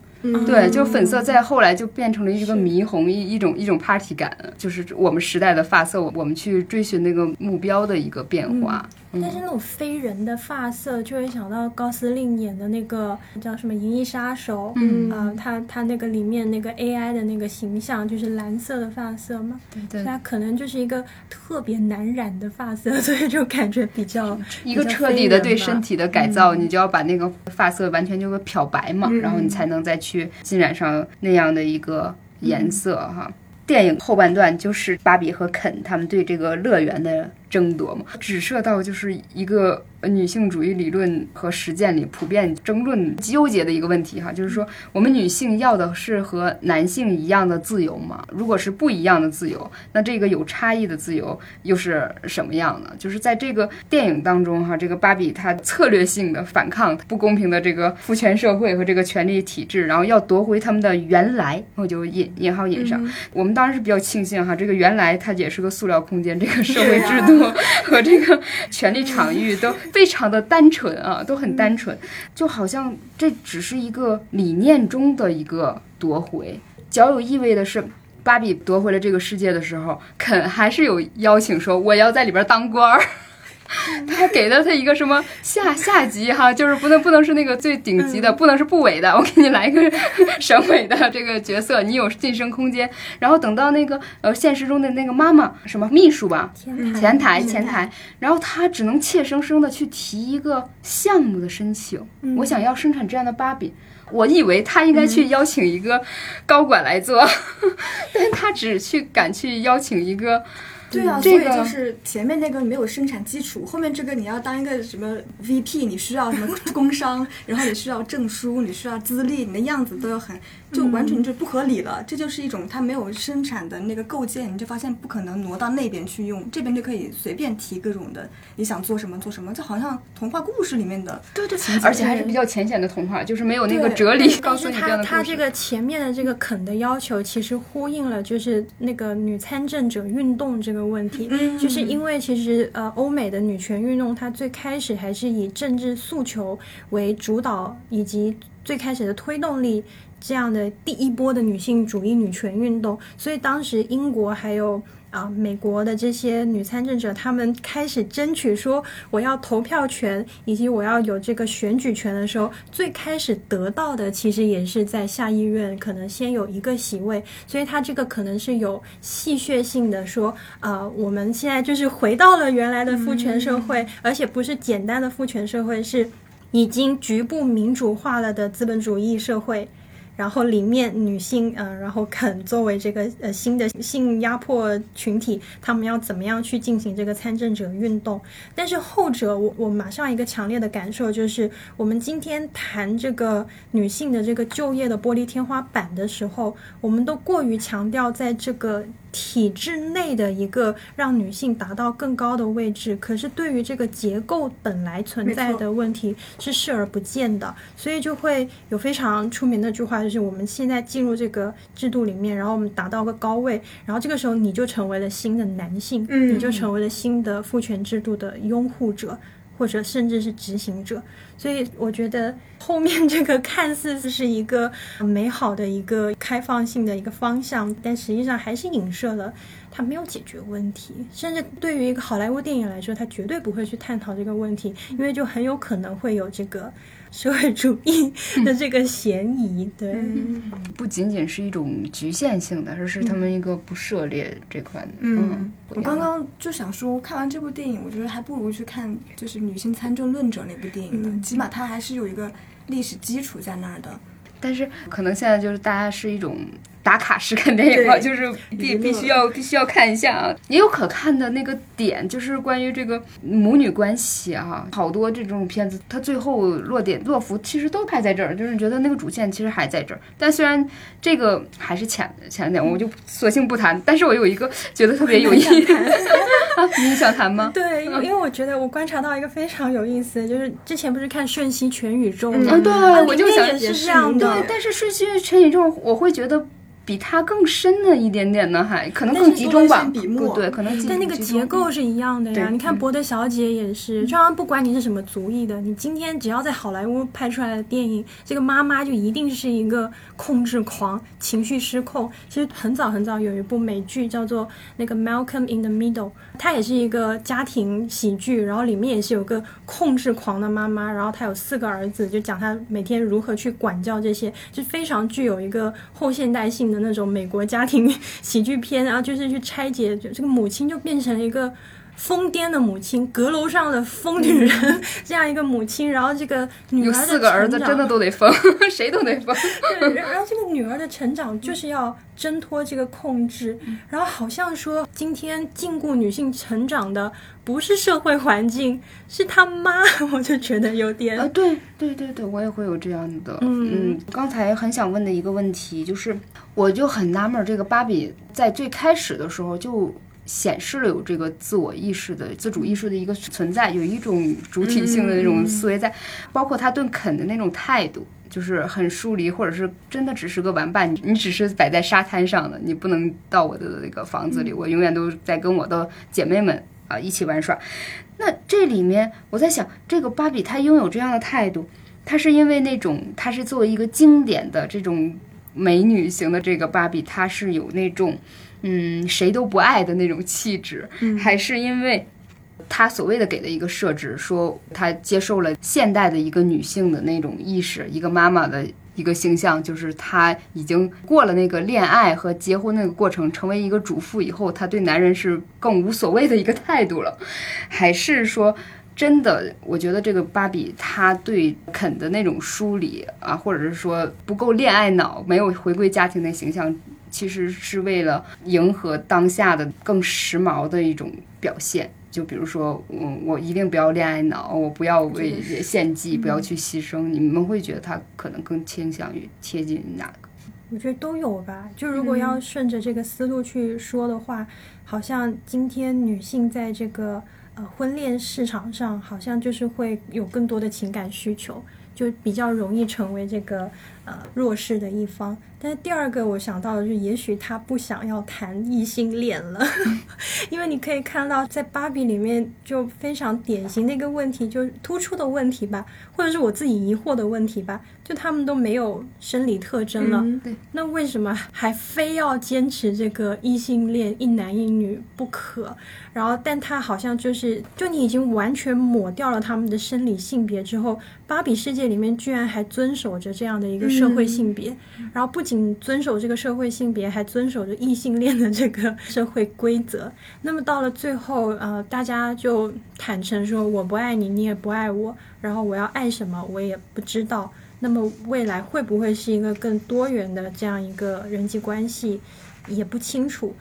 对，就粉色，在后来就变成了一个霓虹，一一种一种 party 感，就是我们时代的发色，我们去追寻那个目标的一个变化。但是那种非人的发色，就会想到高司令演的那个叫什么《银翼杀手》，嗯。啊、他他那个里面那个 AI 的那个形象就是蓝色的发色嘛，对对。他可能就是一个特别难染的发色，[LAUGHS] 所以就感觉比较一个彻底的对身体的改造，你就要把那个发色完全就给漂白嘛，然后你才能再去浸染上那样的一个颜色哈。电影后半段就是芭比和肯他们对这个乐园的争夺嘛，指射到就是一个女性主义理论和实践里普遍争论纠结的一个问题哈，就是说我们女性要的是和男性一样的自由吗？如果是不一样的自由，那这个有差异的自由又是什么样呢？就是在这个电影当中哈，这个芭比她策略性的反抗不公平的这个父权社会和这个权力体制，然后要夺回他们的原来，我就引引号引上。我们当然是比较庆幸哈，这个原来它也是个塑料空间，这个社会制度 [LAUGHS] 和这个权力场域都非常的单纯啊，都很单纯，就好像这只是一个理念中的一个夺回。较有意味的是。芭比夺回了这个世界的时候，肯还是有邀请说我要在里边当官儿，[LAUGHS] 他还给了他一个什么下下级哈，就是不能不能是那个最顶级的，不能是部委的，我给你来一个省委的这个角色，你有晋升空间。然后等到那个呃现实中的那个妈妈什么秘书吧，前台前台，然后他只能怯生生的去提一个项目的申请，我想要生产这样的芭比。我以为他应该去邀请一个高管来做，[LAUGHS] 但他只去敢去邀请一个。对啊，这个所以就是前面那个没有生产基础，后面这个你要当一个什么 VP，你需要什么工商，[LAUGHS] 然后你需要证书，你需要资历，你的样子都要很就完全就不合理了。这就是一种它没有生产的那个构建，你就发现不可能挪到那边去用，这边就可以随便提各种的，你想做什么做什么，就好像童话故事里面的对对情节而且还是比较浅显的童话，就是没有那个哲理告诉你这样他的故事。他这个前面的这个肯的要求，其实呼应了就是那个女参政者运动这个问题，嗯就是因为其实呃欧美的女权运动，它最开始还是以政治诉求为主导，以及最开始的推动力。这样的第一波的女性主义女权运动，所以当时英国还有啊、美国的这些女参政者，她们开始争取说我要投票权，以及我要有这个选举权的时候，最开始得到的其实也是在下议院可能先有一个席位，所以它这个可能是有戏谑性的说，呃，我们现在就是回到了原来的父权社会，而且不是简单的父权社会，是已经局部民主化了的资本主义社会。然后里面女性，呃，然后肯作为这个呃新的性压迫群体，他们要怎么样去进行这个参政者运动？但是后者，我我马上一个强烈的感受就是，我们今天谈这个女性的这个就业的玻璃天花板的时候，我们都过于强调在这个体制内的一个让女性达到更高的位置，可是对于这个结构本来存在的问题是视而不见的，所以就会有非常出名的句话，就是我们现在进入这个制度里面，然后我们达到个高位，然后这个时候你就成为了新的男性，嗯你就成为了新的父权制度的拥护者。或者甚至是执行者，所以我觉得后面这个看似是一个美好的一个开放性的一个方向，但实际上还是影射了它没有解决问题，甚至对于一个好莱坞电影来说，它绝对不会去探讨这个问题，因为就很有可能会有这个社会主义的这个嫌疑。对，不仅仅是一种局限性的，而是他们一个不涉猎这块的。嗯，不我刚刚就想说，看完这部电影，我觉得还不如去看就是《女性参政论者》那部电影呢，起码它还是有一个历史基础在那儿的。但是可能现在就是大家是一种打卡式看电影吧，就是必必须要必须要看一下啊。也有可看的那个点，就是关于这个母女关系啊，好多这种片子，它最后落点落伏其实都拍在这儿，就是觉得那个主线其实还在这儿。但虽然这个还是浅浅了点，我就索性不谈。但是我有一个觉得特别有意义啊，[LAUGHS] 你想谈吗？对，[LAUGHS] 因为我觉得我观察到一个非常有意思的，就是之前不是看《瞬息全宇宙》吗？嗯，对，我就想也是这样的对，但是瞬息全宇宙，我会觉得比它更深的一点点呢，还可能更集中吧。笔墨对，可能集但那个结构是一样的呀。你看嗯《博德小姐》也是，就好像不管你是什么族裔的，你今天只要在好莱坞拍出来的电影，这个妈妈就一定是一个控制狂、情绪失控。其实很早很早有一部美剧叫做那个《Malcolm in the Middle》，它也是一个家庭喜剧，然后里面也是有个控制狂的妈妈，然后她有四个儿子，就讲她每天如何去管教这些，就非常具有一个后现代性的那种美国家庭 [LAUGHS] 喜剧片，然后就是去拆解，就这个母亲就变成了一个。疯癫的母亲，阁楼上的疯女人，这样一个母亲，然后这个女儿有的四个儿子，真的都得疯，[LAUGHS] 谁都得疯。对，然然后这个女儿的成长就是要挣脱这个控制，然后好像说今天禁锢女性成长的不是社会环境，是她妈，[LAUGHS] 我就觉得有点啊，对对对对，我也会有这样的。嗯刚才很想问的一个问题就是，我就很纳闷儿，这个芭比在最开始的时候就。显示了有这个自我意识的自主意识的一个存在，有一种主体性的那种思维在，包括他对肯的那种态度，就是很疏离，或者是真的只是个玩伴，你你只是摆在沙滩上的，你不能到我的那个房子里，我永远都在跟我的姐妹们啊一起玩耍。那这里面我在想，这个芭比她拥有这样的态度，她是因为那种她是作为一个经典的这种美女型的这个芭比，她是有那种嗯谁都不爱的那种气质，还是因为？他所谓的给的一个设置，说他接受了现代的一个女性的那种意识，一个妈妈的一个形象，就是她已经过了那个恋爱和结婚那个过程，成为一个主妇以后，她对男人是更无所谓的一个态度了，还是说？真的，我觉得这个芭比她对肯的那种疏离啊，或者是说不够恋爱脑，没有回归家庭的形象，其实是为了迎合当下的更时髦的一种表现。就比如说，我，我一定不要恋爱脑，我不要为献祭，不要去牺牲。你们会觉得他可能更倾向于贴近哪个？我觉得都有吧。就如果要顺着这个思路去说的话，好像今天女性在这个呃婚恋市场上，好像就是会有更多的情感需求，就比较容易成为这个呃弱势的一方。但是第二个我想到的就是，也许他不想要谈异性恋了，[LAUGHS] 因为你可以看到在芭比里面就非常典型的一个问题，就是突出的问题吧，或者是我自己疑惑的问题吧，就他们都没有生理特征了，对，那为什么还非要坚持这个异性恋一男一女不可？然后，但他好像就是，就你已经完全抹掉了他们的生理性别之后，芭比世界里面居然还遵守着这样的一个社会性别，然后不仅遵守这个社会性别，还遵守着异性恋的这个社会规则。那么到了最后，呃，大家就坦诚说我不爱你，你也不爱我，然后我要爱什么我也不知道。那么未来会不会是一个更多元的这样一个人际关系，也不清楚。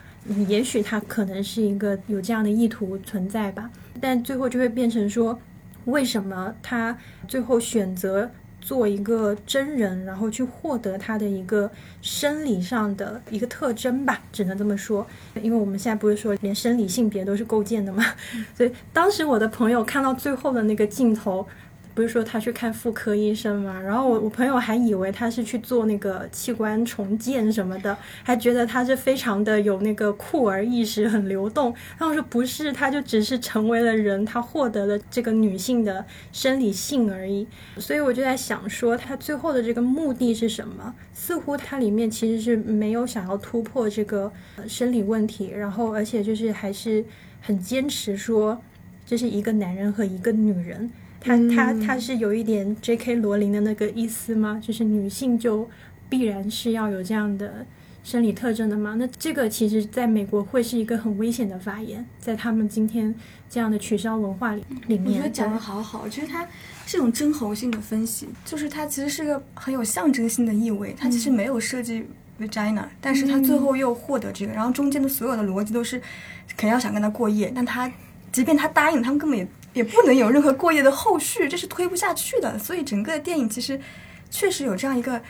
也许他可能是一个有这样的意图存在吧，但最后就会变成说，为什么他最后选择做一个真人，然后去获得他的一个生理上的一个特征吧，只能这么说。因为我们现在不是说连生理性别都是构建的嘛，[LAUGHS] 所以当时我的朋友看到最后的那个镜头。不是说他去看妇科医生嘛，然后我我朋友还以为他是去做那个器官重建什么的，还觉得他是非常的有那个酷儿意识，很流动。然后说不是，他就只是成为了人，他获得了这个女性的生理性而已。所以我就在想说，他最后的这个目的是什么？似乎他里面其实是没有想要突破这个生理问题，然后而且就是还是很坚持说这是一个男人和一个女人。他他他是有一点 J.K. 罗琳的那个意思吗？就是女性就必然是要有这样的生理特征的吗？那这个其实在美国会是一个很危险的发言，在他们今天这样的取消文化里里面，我觉得讲的好好，其实它是一种真猴性的分析，就是它其实是个很有象征性的意味，它其实没有设计 vagina，、但是它最后又获得这个，然后中间的所有的逻辑都是肯定要想跟他过夜，但他即便他答应，他们根本也也不能有任何过夜的后续，这是推不下去的。所以整个电影其实确实有这样一个，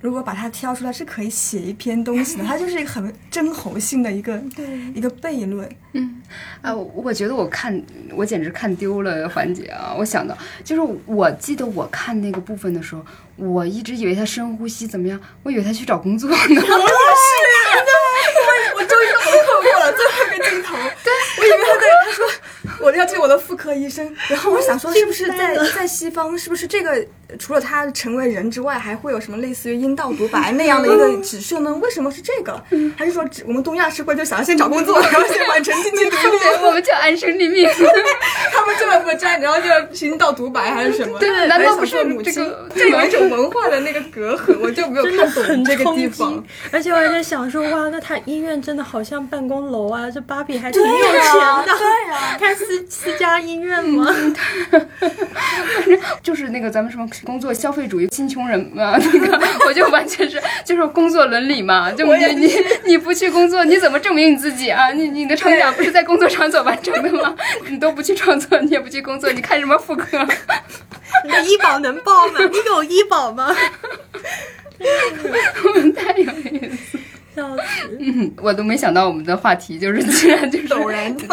如果把它挑出来是可以写一篇东西的，[LAUGHS] 它就是一个很真猴性的一个一个悖论。嗯啊，我我觉得我看我简直看丢了环节啊！我想到就是我记得我看那个部分的时候，我一直以为他深呼吸怎么样，我以为他去找工作呢。[LAUGHS] 我我终于回扣过了最后一个镜头，[LAUGHS] 我要见我的妇科医生，然后我想说是不是在在西方是不是这个除了他成为人之外，还会有什么类似于阴道独白那样的一个指数呢？为什么是这个？还是说只我们东亚社会就想要先找工作，然后先完成经济独立？[LAUGHS] 我们就安身立命。他们这么不沾，然后就阴道独白还是什么？对难道不是母亲这个就有一种文化的那个隔阂，我就没有看懂这个地方。，而且我还在想说，哇，那他医院真的好像办公楼啊，这芭比还挺有钱的，对呀 [LAUGHS] 开私私私家医院吗？[LAUGHS] 就是那个咱们什么工作消费主义新穷人嘛，那个我就完全是就是工作伦理嘛，就你你你不去工作，你怎么证明你自己啊？你你的成长不是在工作场所完成的吗？你都不去创作，你也不去工作，你看什么妇科？[LAUGHS] 你的医保能报吗？你有医保吗？[LAUGHS] 太有意思。笑死！嗯，我都没想到我们的话题就是竟然就是陡然 [LAUGHS] 的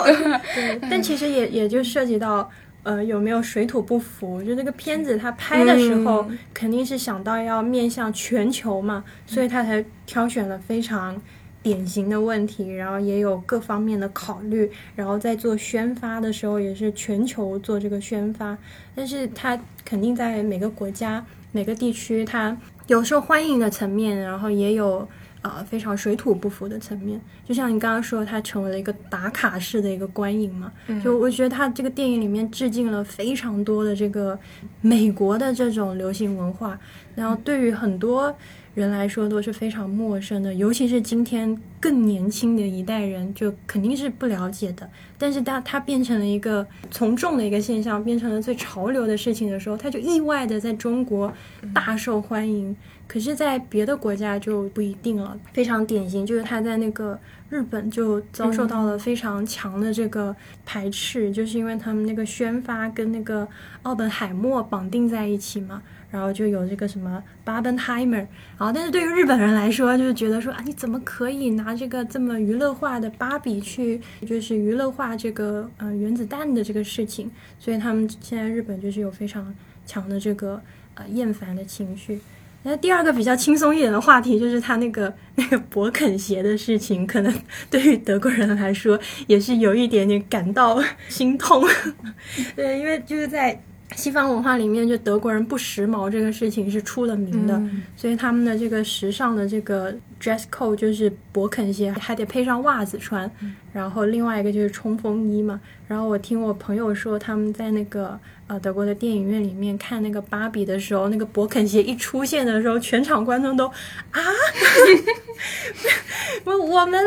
对，但其实也也就涉及到。呃，有没有水土不服？就那个片子他拍的时候，嗯肯定是想到要面向全球嘛，所以他才挑选了非常典型的问题，然后也有各方面的考虑，然后在做宣发的时候也是全球做这个宣发，但是他肯定在每个国家、每个地区，它有受欢迎的层面，然后也有呃非常水土不服的层面。就像你刚刚说，它成为了一个打卡式的一个观影嘛，就我觉得它这个电影里面致敬了非常多的这个美国的这种流行文化，然后对于很多人来说都是非常陌生的，尤其是今天更年轻的一代人，就肯定是不了解的。但是当它变成了一个从众的一个现象，变成了最潮流的事情的时候，它就意外的在中国大受欢迎。可是，在别的国家就不一定了。非常典型就是它在那个日本就遭受到了非常强的这个排斥，就是因为他们那个宣发跟那个奥本海默绑定在一起嘛。然后就有这个什么巴本海默，然后但是对于日本人来说，就是觉得说啊，你怎么可以拿这个这么娱乐化的芭比去，就是娱乐化这个呃原子弹的这个事情，所以他们现在日本就是有非常强的这个呃厌烦的情绪。那第二个比较轻松一点的话题，就是他那个那个勃肯鞋的事情，可能 [LAUGHS] 对于德国人来说也是有一点点感到心痛。[LAUGHS] 对，因为就是在西方文化里面，就德国人不时髦这个事情是出了名的，所以他们的这个时尚的这个 dress code 就是勃肯鞋，还得配上袜子穿，然后另外一个就是冲锋衣嘛。然后我听我朋友说，他们在那个呃德国的电影院里面看那个芭比的时候，那个勃肯鞋一出现的时候，全场观众都啊，[LAUGHS] [LAUGHS] 我我们。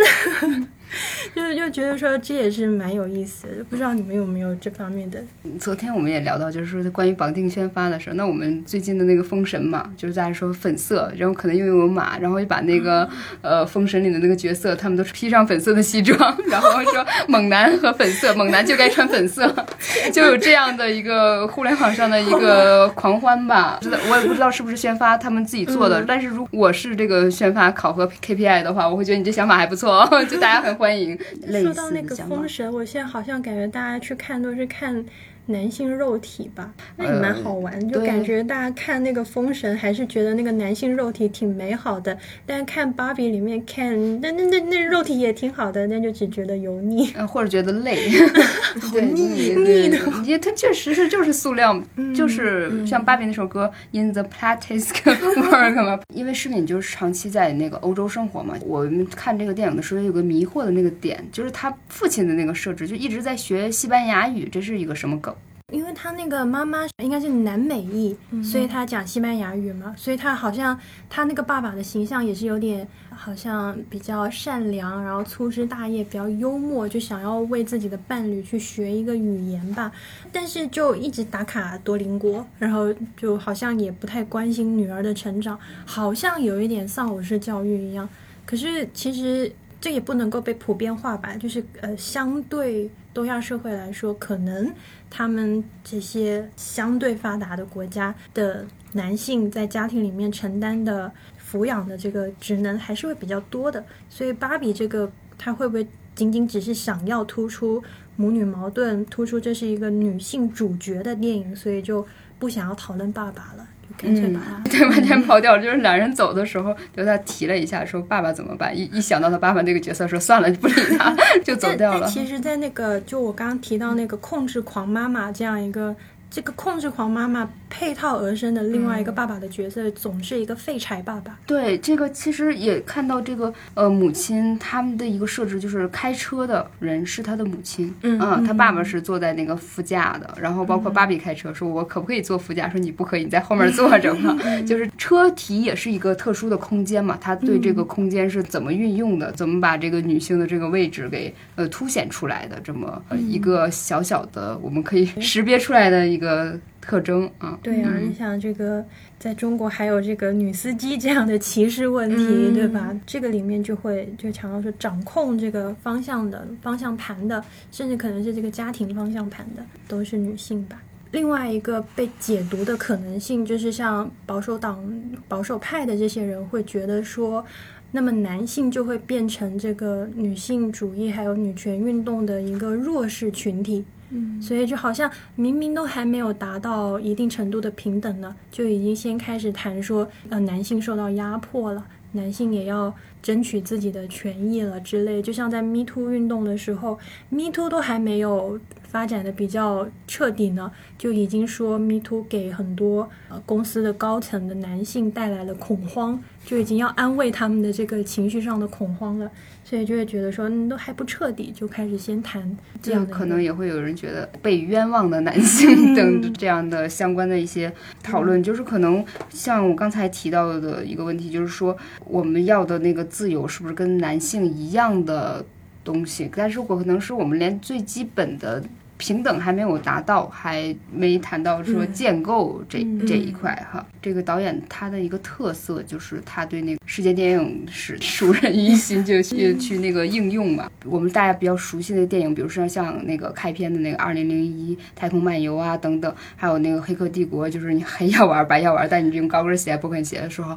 [LAUGHS] 就是就觉得说这也是蛮有意思的，不知道你们有没有这方面的？昨天我们也聊到，就是说关于绑定宣发的事儿。那我们最近的那个《封神》嘛，就是大家说粉色，然后可能又有马，然后就把那个呃《封神》里的那个角色，他们都是披上粉色的西装，[LAUGHS] 然后说猛男和粉色，猛男就该穿粉色，[LAUGHS] 就有这样的一个互联网上的一个狂欢吧。知道我也不知道是不是宣发他们自己做的，但是如果我是这个宣发考核 KPI 的话，我会觉得你这想法还不错，就大家很欢迎。说到那个封神，我现在好像感觉大家去看都是看男性肉体吧，那也蛮好玩。就感觉大家看那个封神，还是觉得那个男性肉体挺美好的，但是看芭比里面看那那那那肉体也挺好的，那就只觉得油腻。呃，或者觉得累，[LAUGHS] 对腻腻的，因为它确实是就是塑料，就是像芭比那首歌《In the Plastic World》[LAUGHS] 嘛，因为诗敏就是长期在那个欧洲生活嘛，我们看这个电影的时候有个迷惑的那个点，就是他父亲的那个设置，就一直在学西班牙语，这是一个什么梗？因为他那个妈妈应该是南美裔，所以他讲西班牙语嘛，所以他好像他那个爸爸的形象也是有点好像比较善良，然后粗枝大叶，比较幽默，就想要为自己的伴侣去学一个语言吧，但是就一直打卡多邻国，然后就好像也不太关心女儿的成长，好像有一点丧偶式教育一样。可是其实这也不能够被普遍化吧，就是呃，相对东亚社会来说，可能他们这些相对发达的国家的男性在家庭里面承担的抚养的这个职能还是会比较多的，所以芭比这个它会不会仅仅只是想要突出母女矛盾，突出这是一个女性主角的电影，所以就不想要讨论爸爸了，干脆把它、[LAUGHS] 对，完全抛掉了。就是两人走的时候，就他提了一下，说爸爸怎么办？一一想到他爸爸那个角色，说算了，不理他，[LAUGHS] 就走掉了但。其实，在那个就我刚刚提到那个控制狂妈妈这样一个。这个控制狂妈妈配套而生的另外一个爸爸的角色，总是一个废柴爸爸。对，这个其实也看到这个呃母亲他们的一个设置，就是开车的人是他的母亲，嗯他爸爸是坐在那个副驾的，然后包括芭比开车，说我可不可以坐副驾？说你不可以，你在后面坐着嘛。[LAUGHS] 就是车体也是一个特殊的空间嘛，他对这个空间是怎么运用的，怎么把这个女性的这个位置给呃凸显出来的，这么呃一个小小的我们可以识别出来的一个特征啊。对啊，你想这个在中国还有这个女司机这样的歧视问题，对吧？这个里面就会就强调说掌控这个方向的方向盘的，甚至可能是这个家庭方向盘的，都是女性吧。另外一个被解读的可能性，就是像保守党、保守派的这些人会觉得说，那么男性就会变成这个女性主义还有女权运动的一个弱势群体。嗯所以就好像明明都还没有达到一定程度的平等呢，就已经先开始谈说，呃，男性受到压迫了，男性也要争取自己的权益了之类。就像在 Me Too 运动的时候，Me Too 都还没有发展的比较彻底呢，就已经说 Me Too 给很多呃公司的高层的男性带来了恐慌，就已经要安慰他们的这个情绪上的恐慌了。所以就会觉得说，嗯，都还不彻底，就开始先谈这这样可能也会有人觉得被冤枉的男性 [LAUGHS] 等这样的相关的一些讨论，就是可能像我刚才提到的一个问题，就是说我们要的那个自由是不是跟男性一样的东西？但是我可能是我们连最基本的平等还没有达到，还没谈到说建构这、这一块哈。这个导演他的一个特色就是他对那个世界电影史熟人于心，就去去那个应用嘛。我们大家比较熟悉的电影，比如说像那个开篇的那个《二零零一太空漫游》啊等等，还有那个《黑客帝国》，就是你黑要玩白要玩，但你用高跟鞋不肯鞋的时候，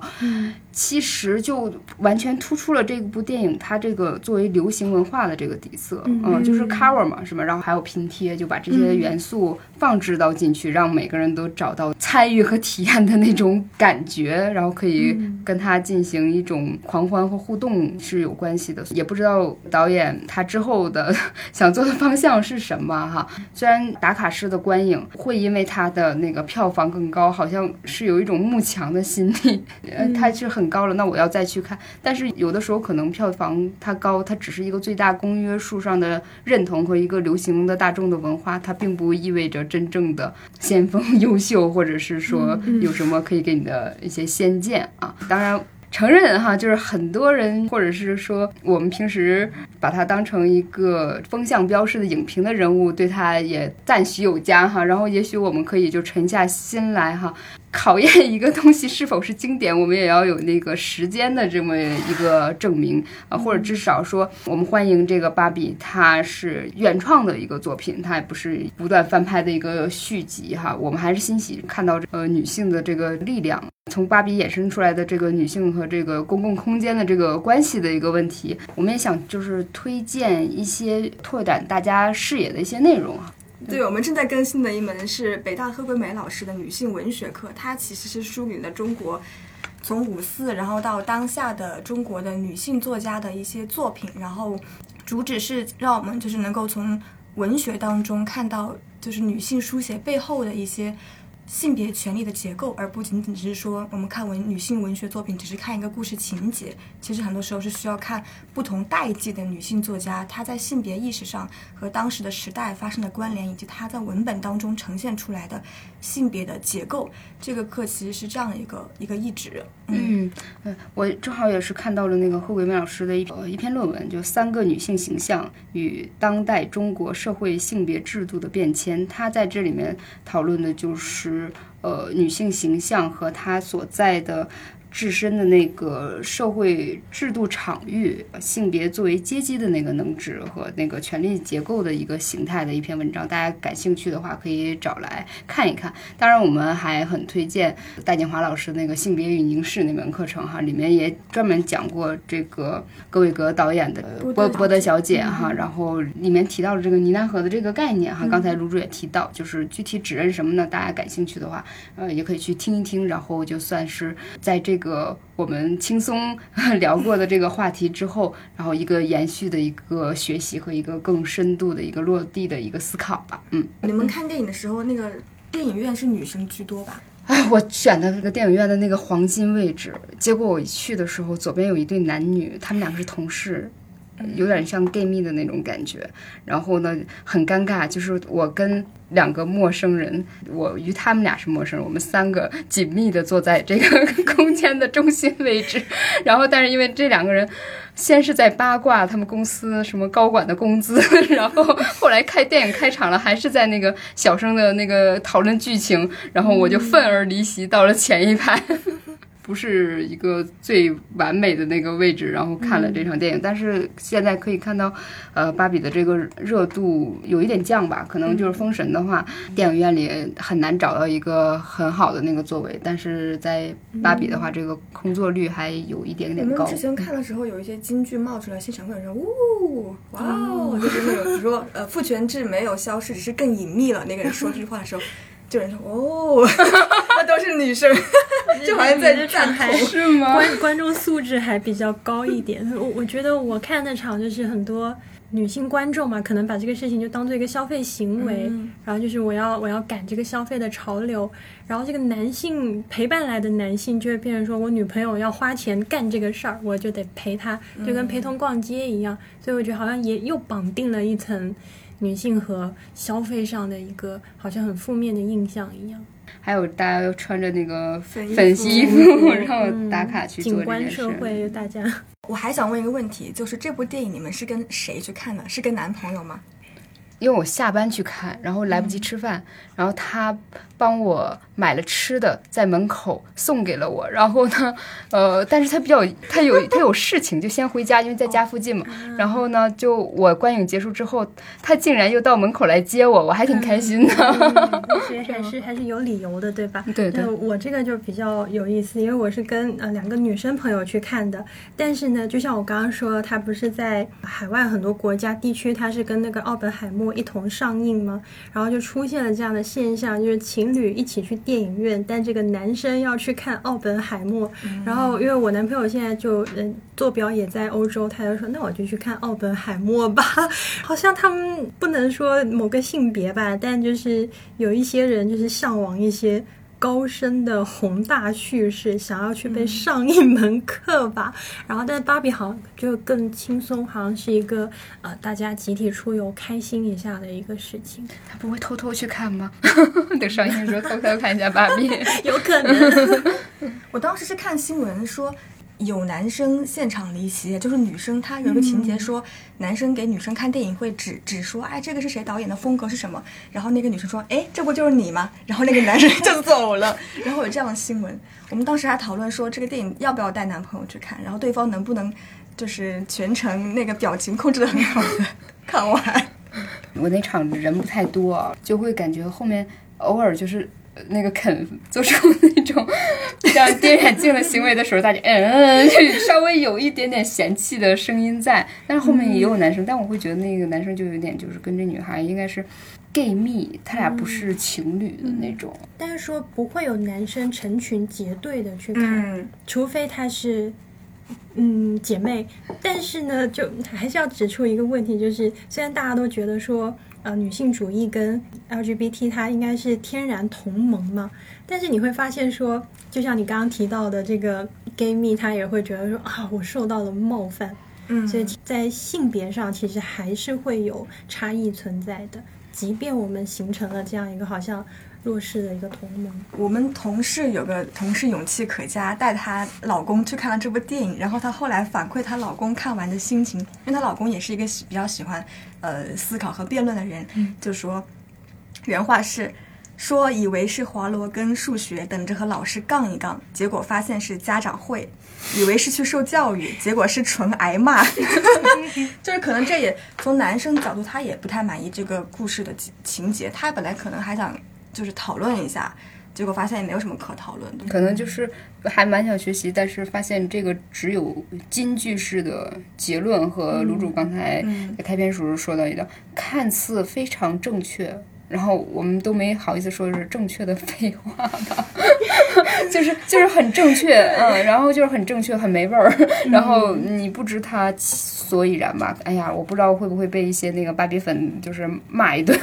其实就完全突出了这部电影它这个作为流行文化的这个底色，嗯，就是 cover 嘛，是吧？然后还有拼贴，就把这些元素放置到进去，让每个人都找到参与和体验的那种感觉，然后可以跟他进行一种狂欢和互动是有关系的。也不知道导演他之后的 [LAUGHS] 想做的方向是什么哈。虽然打卡式的观影会因为它的那个票房更高，好像是有一种慕强的心理，呃，它是很高了，那我要再去看。但是有的时候可能票房它高，它只是一个最大公约数上的认同和一个流行的大众的文化，它并不意味着真正的先锋、[LAUGHS] 优秀，或者是说有什么可以给你的一些先见啊。当然。承认哈，就是很多人，或者是说我们平时把它当成一个风向标式的影评的人物，对他也赞许有加哈。然后也许我们可以就沉下心来哈，考验一个东西是否是经典，我们也要有那个时间的这么一个证明啊，或者至少说我们欢迎这个芭比，它是原创的一个作品，它也不是不断翻拍的一个续集哈。我们还是欣喜看到呃女性的这个力量。从芭比衍生出来的这个女性和这个公共空间的这个关系的一个问题，我们也想就是推荐一些拓展大家视野的一些内容啊。对，我们正在更新的一门是北大贺桂梅老师的女性文学课，它其实是梳理了中国从五四然后到当下的中国的女性作家的一些作品，然后主旨是让我们就是能够从文学当中看到就是女性书写背后的一些。性别权利的结构，而不仅仅只是说我们看文女性文学作品，只是看一个故事情节。其实很多时候是需要看不同代际的女性作家，她在性别意识上和当时的时代发生的关联，以及她在文本当中呈现出来的性别的结构。这个课其实是这样一个一个意旨。嗯，嗯，我正好也是看到了那个贺桂梅老师的一呃一篇论文，就三个女性形象与当代中国社会性别制度的变迁。她在这里面讨论的就是呃女性形象和她所在的。自身的那个社会制度场域、性别作为阶级的那个能指和那个权力结构的一个形态的一篇文章，大家感兴趣的话可以找来看一看。当然，我们还很推荐戴锦华老师那个性别与凝视那门课程哈，里面也专门讲过这个戈伟格导演的《波波德小姐》哈，然后里面提到了这个尼南河的这个概念哈。刚才卢主也提到，就是具体指认什么呢？大家感兴趣的话，呃，也可以去听一听，然后就算是在这个。个我们轻松聊过的这个话题之后，然后一个延续的一个学习和一个更深度的一个落地的一个思考吧。嗯，你们看电影的时候，那个电影院是女生居多吧？哎，我选的那个电影院的那个黄金位置，结果我一去的时候，左边有一对男女，他们两个是同事。有点像 gay 蜜的那种感觉，然后呢，很尴尬，就是我跟两个陌生人，我与他们俩是陌生人，我们三个紧密的坐在这个空间的中心位置，[LAUGHS] 然后但是因为这两个人先是在八卦他们公司什么高管的工资，[LAUGHS] 然后后来开电影开场了，还是在那个小声的那个讨论剧情，然后我就愤而离席到了前一排。不是一个最完美的那个位置，然后看了这场电影，但是现在可以看到，呃，芭比的这个热度有一点降吧，可能就是封神的话，电影院里很难找到一个很好的那个座位，但是在芭比的话，这个空座率还有一点点高。我们之前看的时候，有一些金句冒出来，现场会有人说，呜，哇哦，就是那种，比如说，呃，父权制没有消失，只是更隐秘了。那个人说这句话的时候。就有人说哦，[LAUGHS] 那都是女生，[LAUGHS] 就好像在站台是吗？观观众素质还比较高一点。我我觉得我看那场就是很多女性观众嘛，可能把这个事情就当做一个消费行为，然后就是我要我要赶这个消费的潮流，然后这个男性陪伴来的男性就会变成说我女朋友要花钱干这个事儿，我就得陪她，就跟陪同逛街一样。所以我觉得好像也又绑定了一层。女性和消费上的一个好像很负面的印象一样，还有大家又穿着那个粉粉衣衣服，[LAUGHS] 然后打卡去做景观这件事。社会，大家我还想问一个问题，就是这部电影你们是跟谁去看的？是跟男朋友吗？因为我下班去看，然后来不及吃饭，然后他帮我买了吃的，在门口送给了我。然后呢，呃，但是他比较他有他有事情，就先回家，因为在家附近嘛。然后呢，就我观影结束之后，他竟然又到门口来接我，我还挺开心的。所以还是还是有理由的，对吧？对对那我这个就比较有意思，因为我是跟呃两个女生朋友去看的，但是呢，就像我刚刚说，他不是在海外很多国家地区，他是跟那个奥本海默一同上映吗？然后就出现了这样的现象，就是情侣一起去电影院，但这个男生要去看奥本海默，然后因为我男朋友现在就嗯坐标也在欧洲，他就说那我就去看奥本海默吧，[LAUGHS] 好像他们不能说某个性别吧，但就是有一些人就是向往一些。高深的宏大叙事，想要去被上一门课吧。[LAUGHS] 然后，但是芭比好像就更轻松，好像是一个呃大家集体出游开心一下的一个事情，他不会偷偷去看吗？[LAUGHS] 等上映的时候偷偷看一下芭比。[LAUGHS] 有可能。我当时是看新闻说。有男生现场离席，就是女生，她有一个情节说，男生给女生看电影会只只说，哎，这个是谁导演的风格是什么？然后那个女生说，哎，这不就是你吗？然后那个男生就走了。[LAUGHS] 然后有这样的新闻，我们当时还讨论说，这个电影要不要带男朋友去看，然后对方能不能就是全程那个表情控制的很好的看完。我那场人不太多，就会感觉后面偶尔就是。那个肯做出那种像电眼镜的行为的时候，大家嗯，稍微有一点点嫌弃的声音在，但是后面也有男生，但我会觉得那个男生就有点就是跟这女孩应该是 gay 蜜，他俩不是情侣的那种。但是说不会有男生成群结队的去看，除非他是嗯姐妹。但是呢，就还是要指出一个问题，就是虽然大家都觉得说。呃，女性主义跟 LGBT 它应该是天然同盟嘛，但是你会发现说，就像你刚刚提到的这个 gay 蜜，他也会觉得说啊，我受到了冒犯，嗯，所以在性别上其实还是会有差异存在的，即便我们形成了这样一个好像。弱势的一个同盟。我们同事有个同事勇气可嘉，带她老公去看了这部电影，然后她后来反馈她老公看完的心情，因为她老公也是一个比较喜欢呃思考和辩论的人，就说原话是说以为是华罗庚数学，等着和老师杠一杠，结果发现是家长会；以为是去受教育，结果是纯挨骂。[LAUGHS] 就是可能这也从男生角度，他也不太满意这个故事的情节，他本来可能还想。就是讨论一下，结果发现也没有什么可讨论的。可能就是还蛮想学习，但是发现这个只有金句式的结论和卤煮刚才在开篇时候说到的，看似非常正确，然后我们都没好意思说是正确的废话吧，[LAUGHS] 就是就是很正确，嗯，然后就是很正确，很没味儿，然后你不知它所以然吧？哎呀，我不知道会不会被一些那个芭比粉就是骂一顿，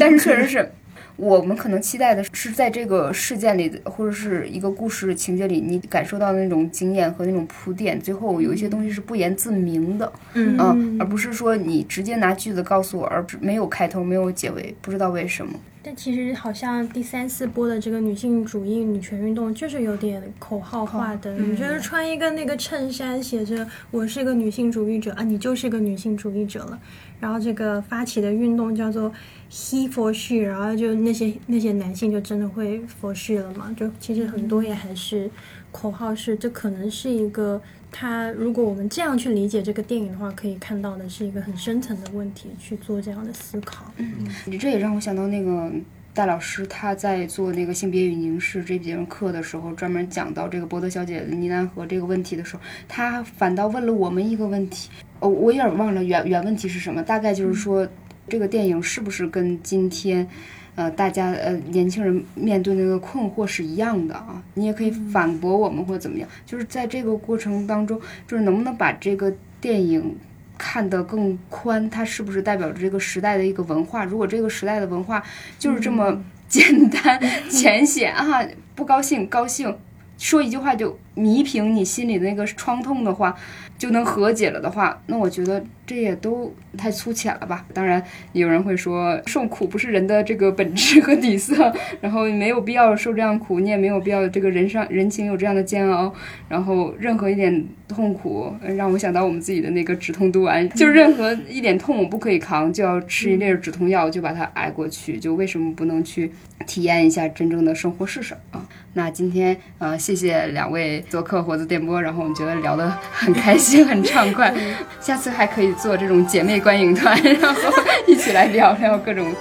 但是确实是。我们可能期待的是，在这个事件里，或者是一个故事情节里，你感受到的那种经验和那种铺垫，最后有一些东西是不言自明的，嗯，而不是说你直接拿句子告诉我，而没有开头，没有结尾，不知道为什么。但其实好像第三次播的这个女性主义女权运动就是有点口号化的，你觉得穿一个那个衬衫，写着我是个女性主义者啊，你就是个女性主义者了。然后这个发起的运动叫做 He for She，然后就那些那些男性就真的会 for She 了嘛？就其实很多也还是口号是，这可能是一个他如果我们这样去理解这个电影的话，可以看到的是一个很深层的问题，去做这样的思考。嗯，你这也让我想到那个戴老师他在做那个性别与凝视这节课的时候，专门讲到这个伯德小姐的呢喃河这个问题的时候，他反倒问了我们一个问题。哦，我有点忘了原原问题是什么，大概就是说，这个电影是不是跟今天，呃，大家呃年轻人面对那个困惑是一样的啊？你也可以反驳我们或者怎么样，就是在这个过程当中，就是能不能把这个电影看得更宽？它是不是代表着这个时代的一个文化？如果这个时代的文化就是这么简单 [LAUGHS] 浅显啊，不高兴高兴。说一句话就弥平你心里的那个创痛的话，就能和解了的话，那我觉得这也都太粗浅了吧。当然，有人会说受苦不是人的这个本质和底色，然后没有必要受这样苦，你也没有必要这个人上人情有这样的煎熬，然后任何一点痛苦，[LAUGHS] 让我想到我们自己的那个止痛度丸，就任何一点痛我不可以扛，就要吃一粒止痛药就把它挨过去，就为什么不能去体验一下真正的生活是什么？那今天呃，谢谢两位做客活字电波，然后我们觉得聊得很开心，很畅快。下次还可以做这种姐妹观影团，然后一起来聊聊各种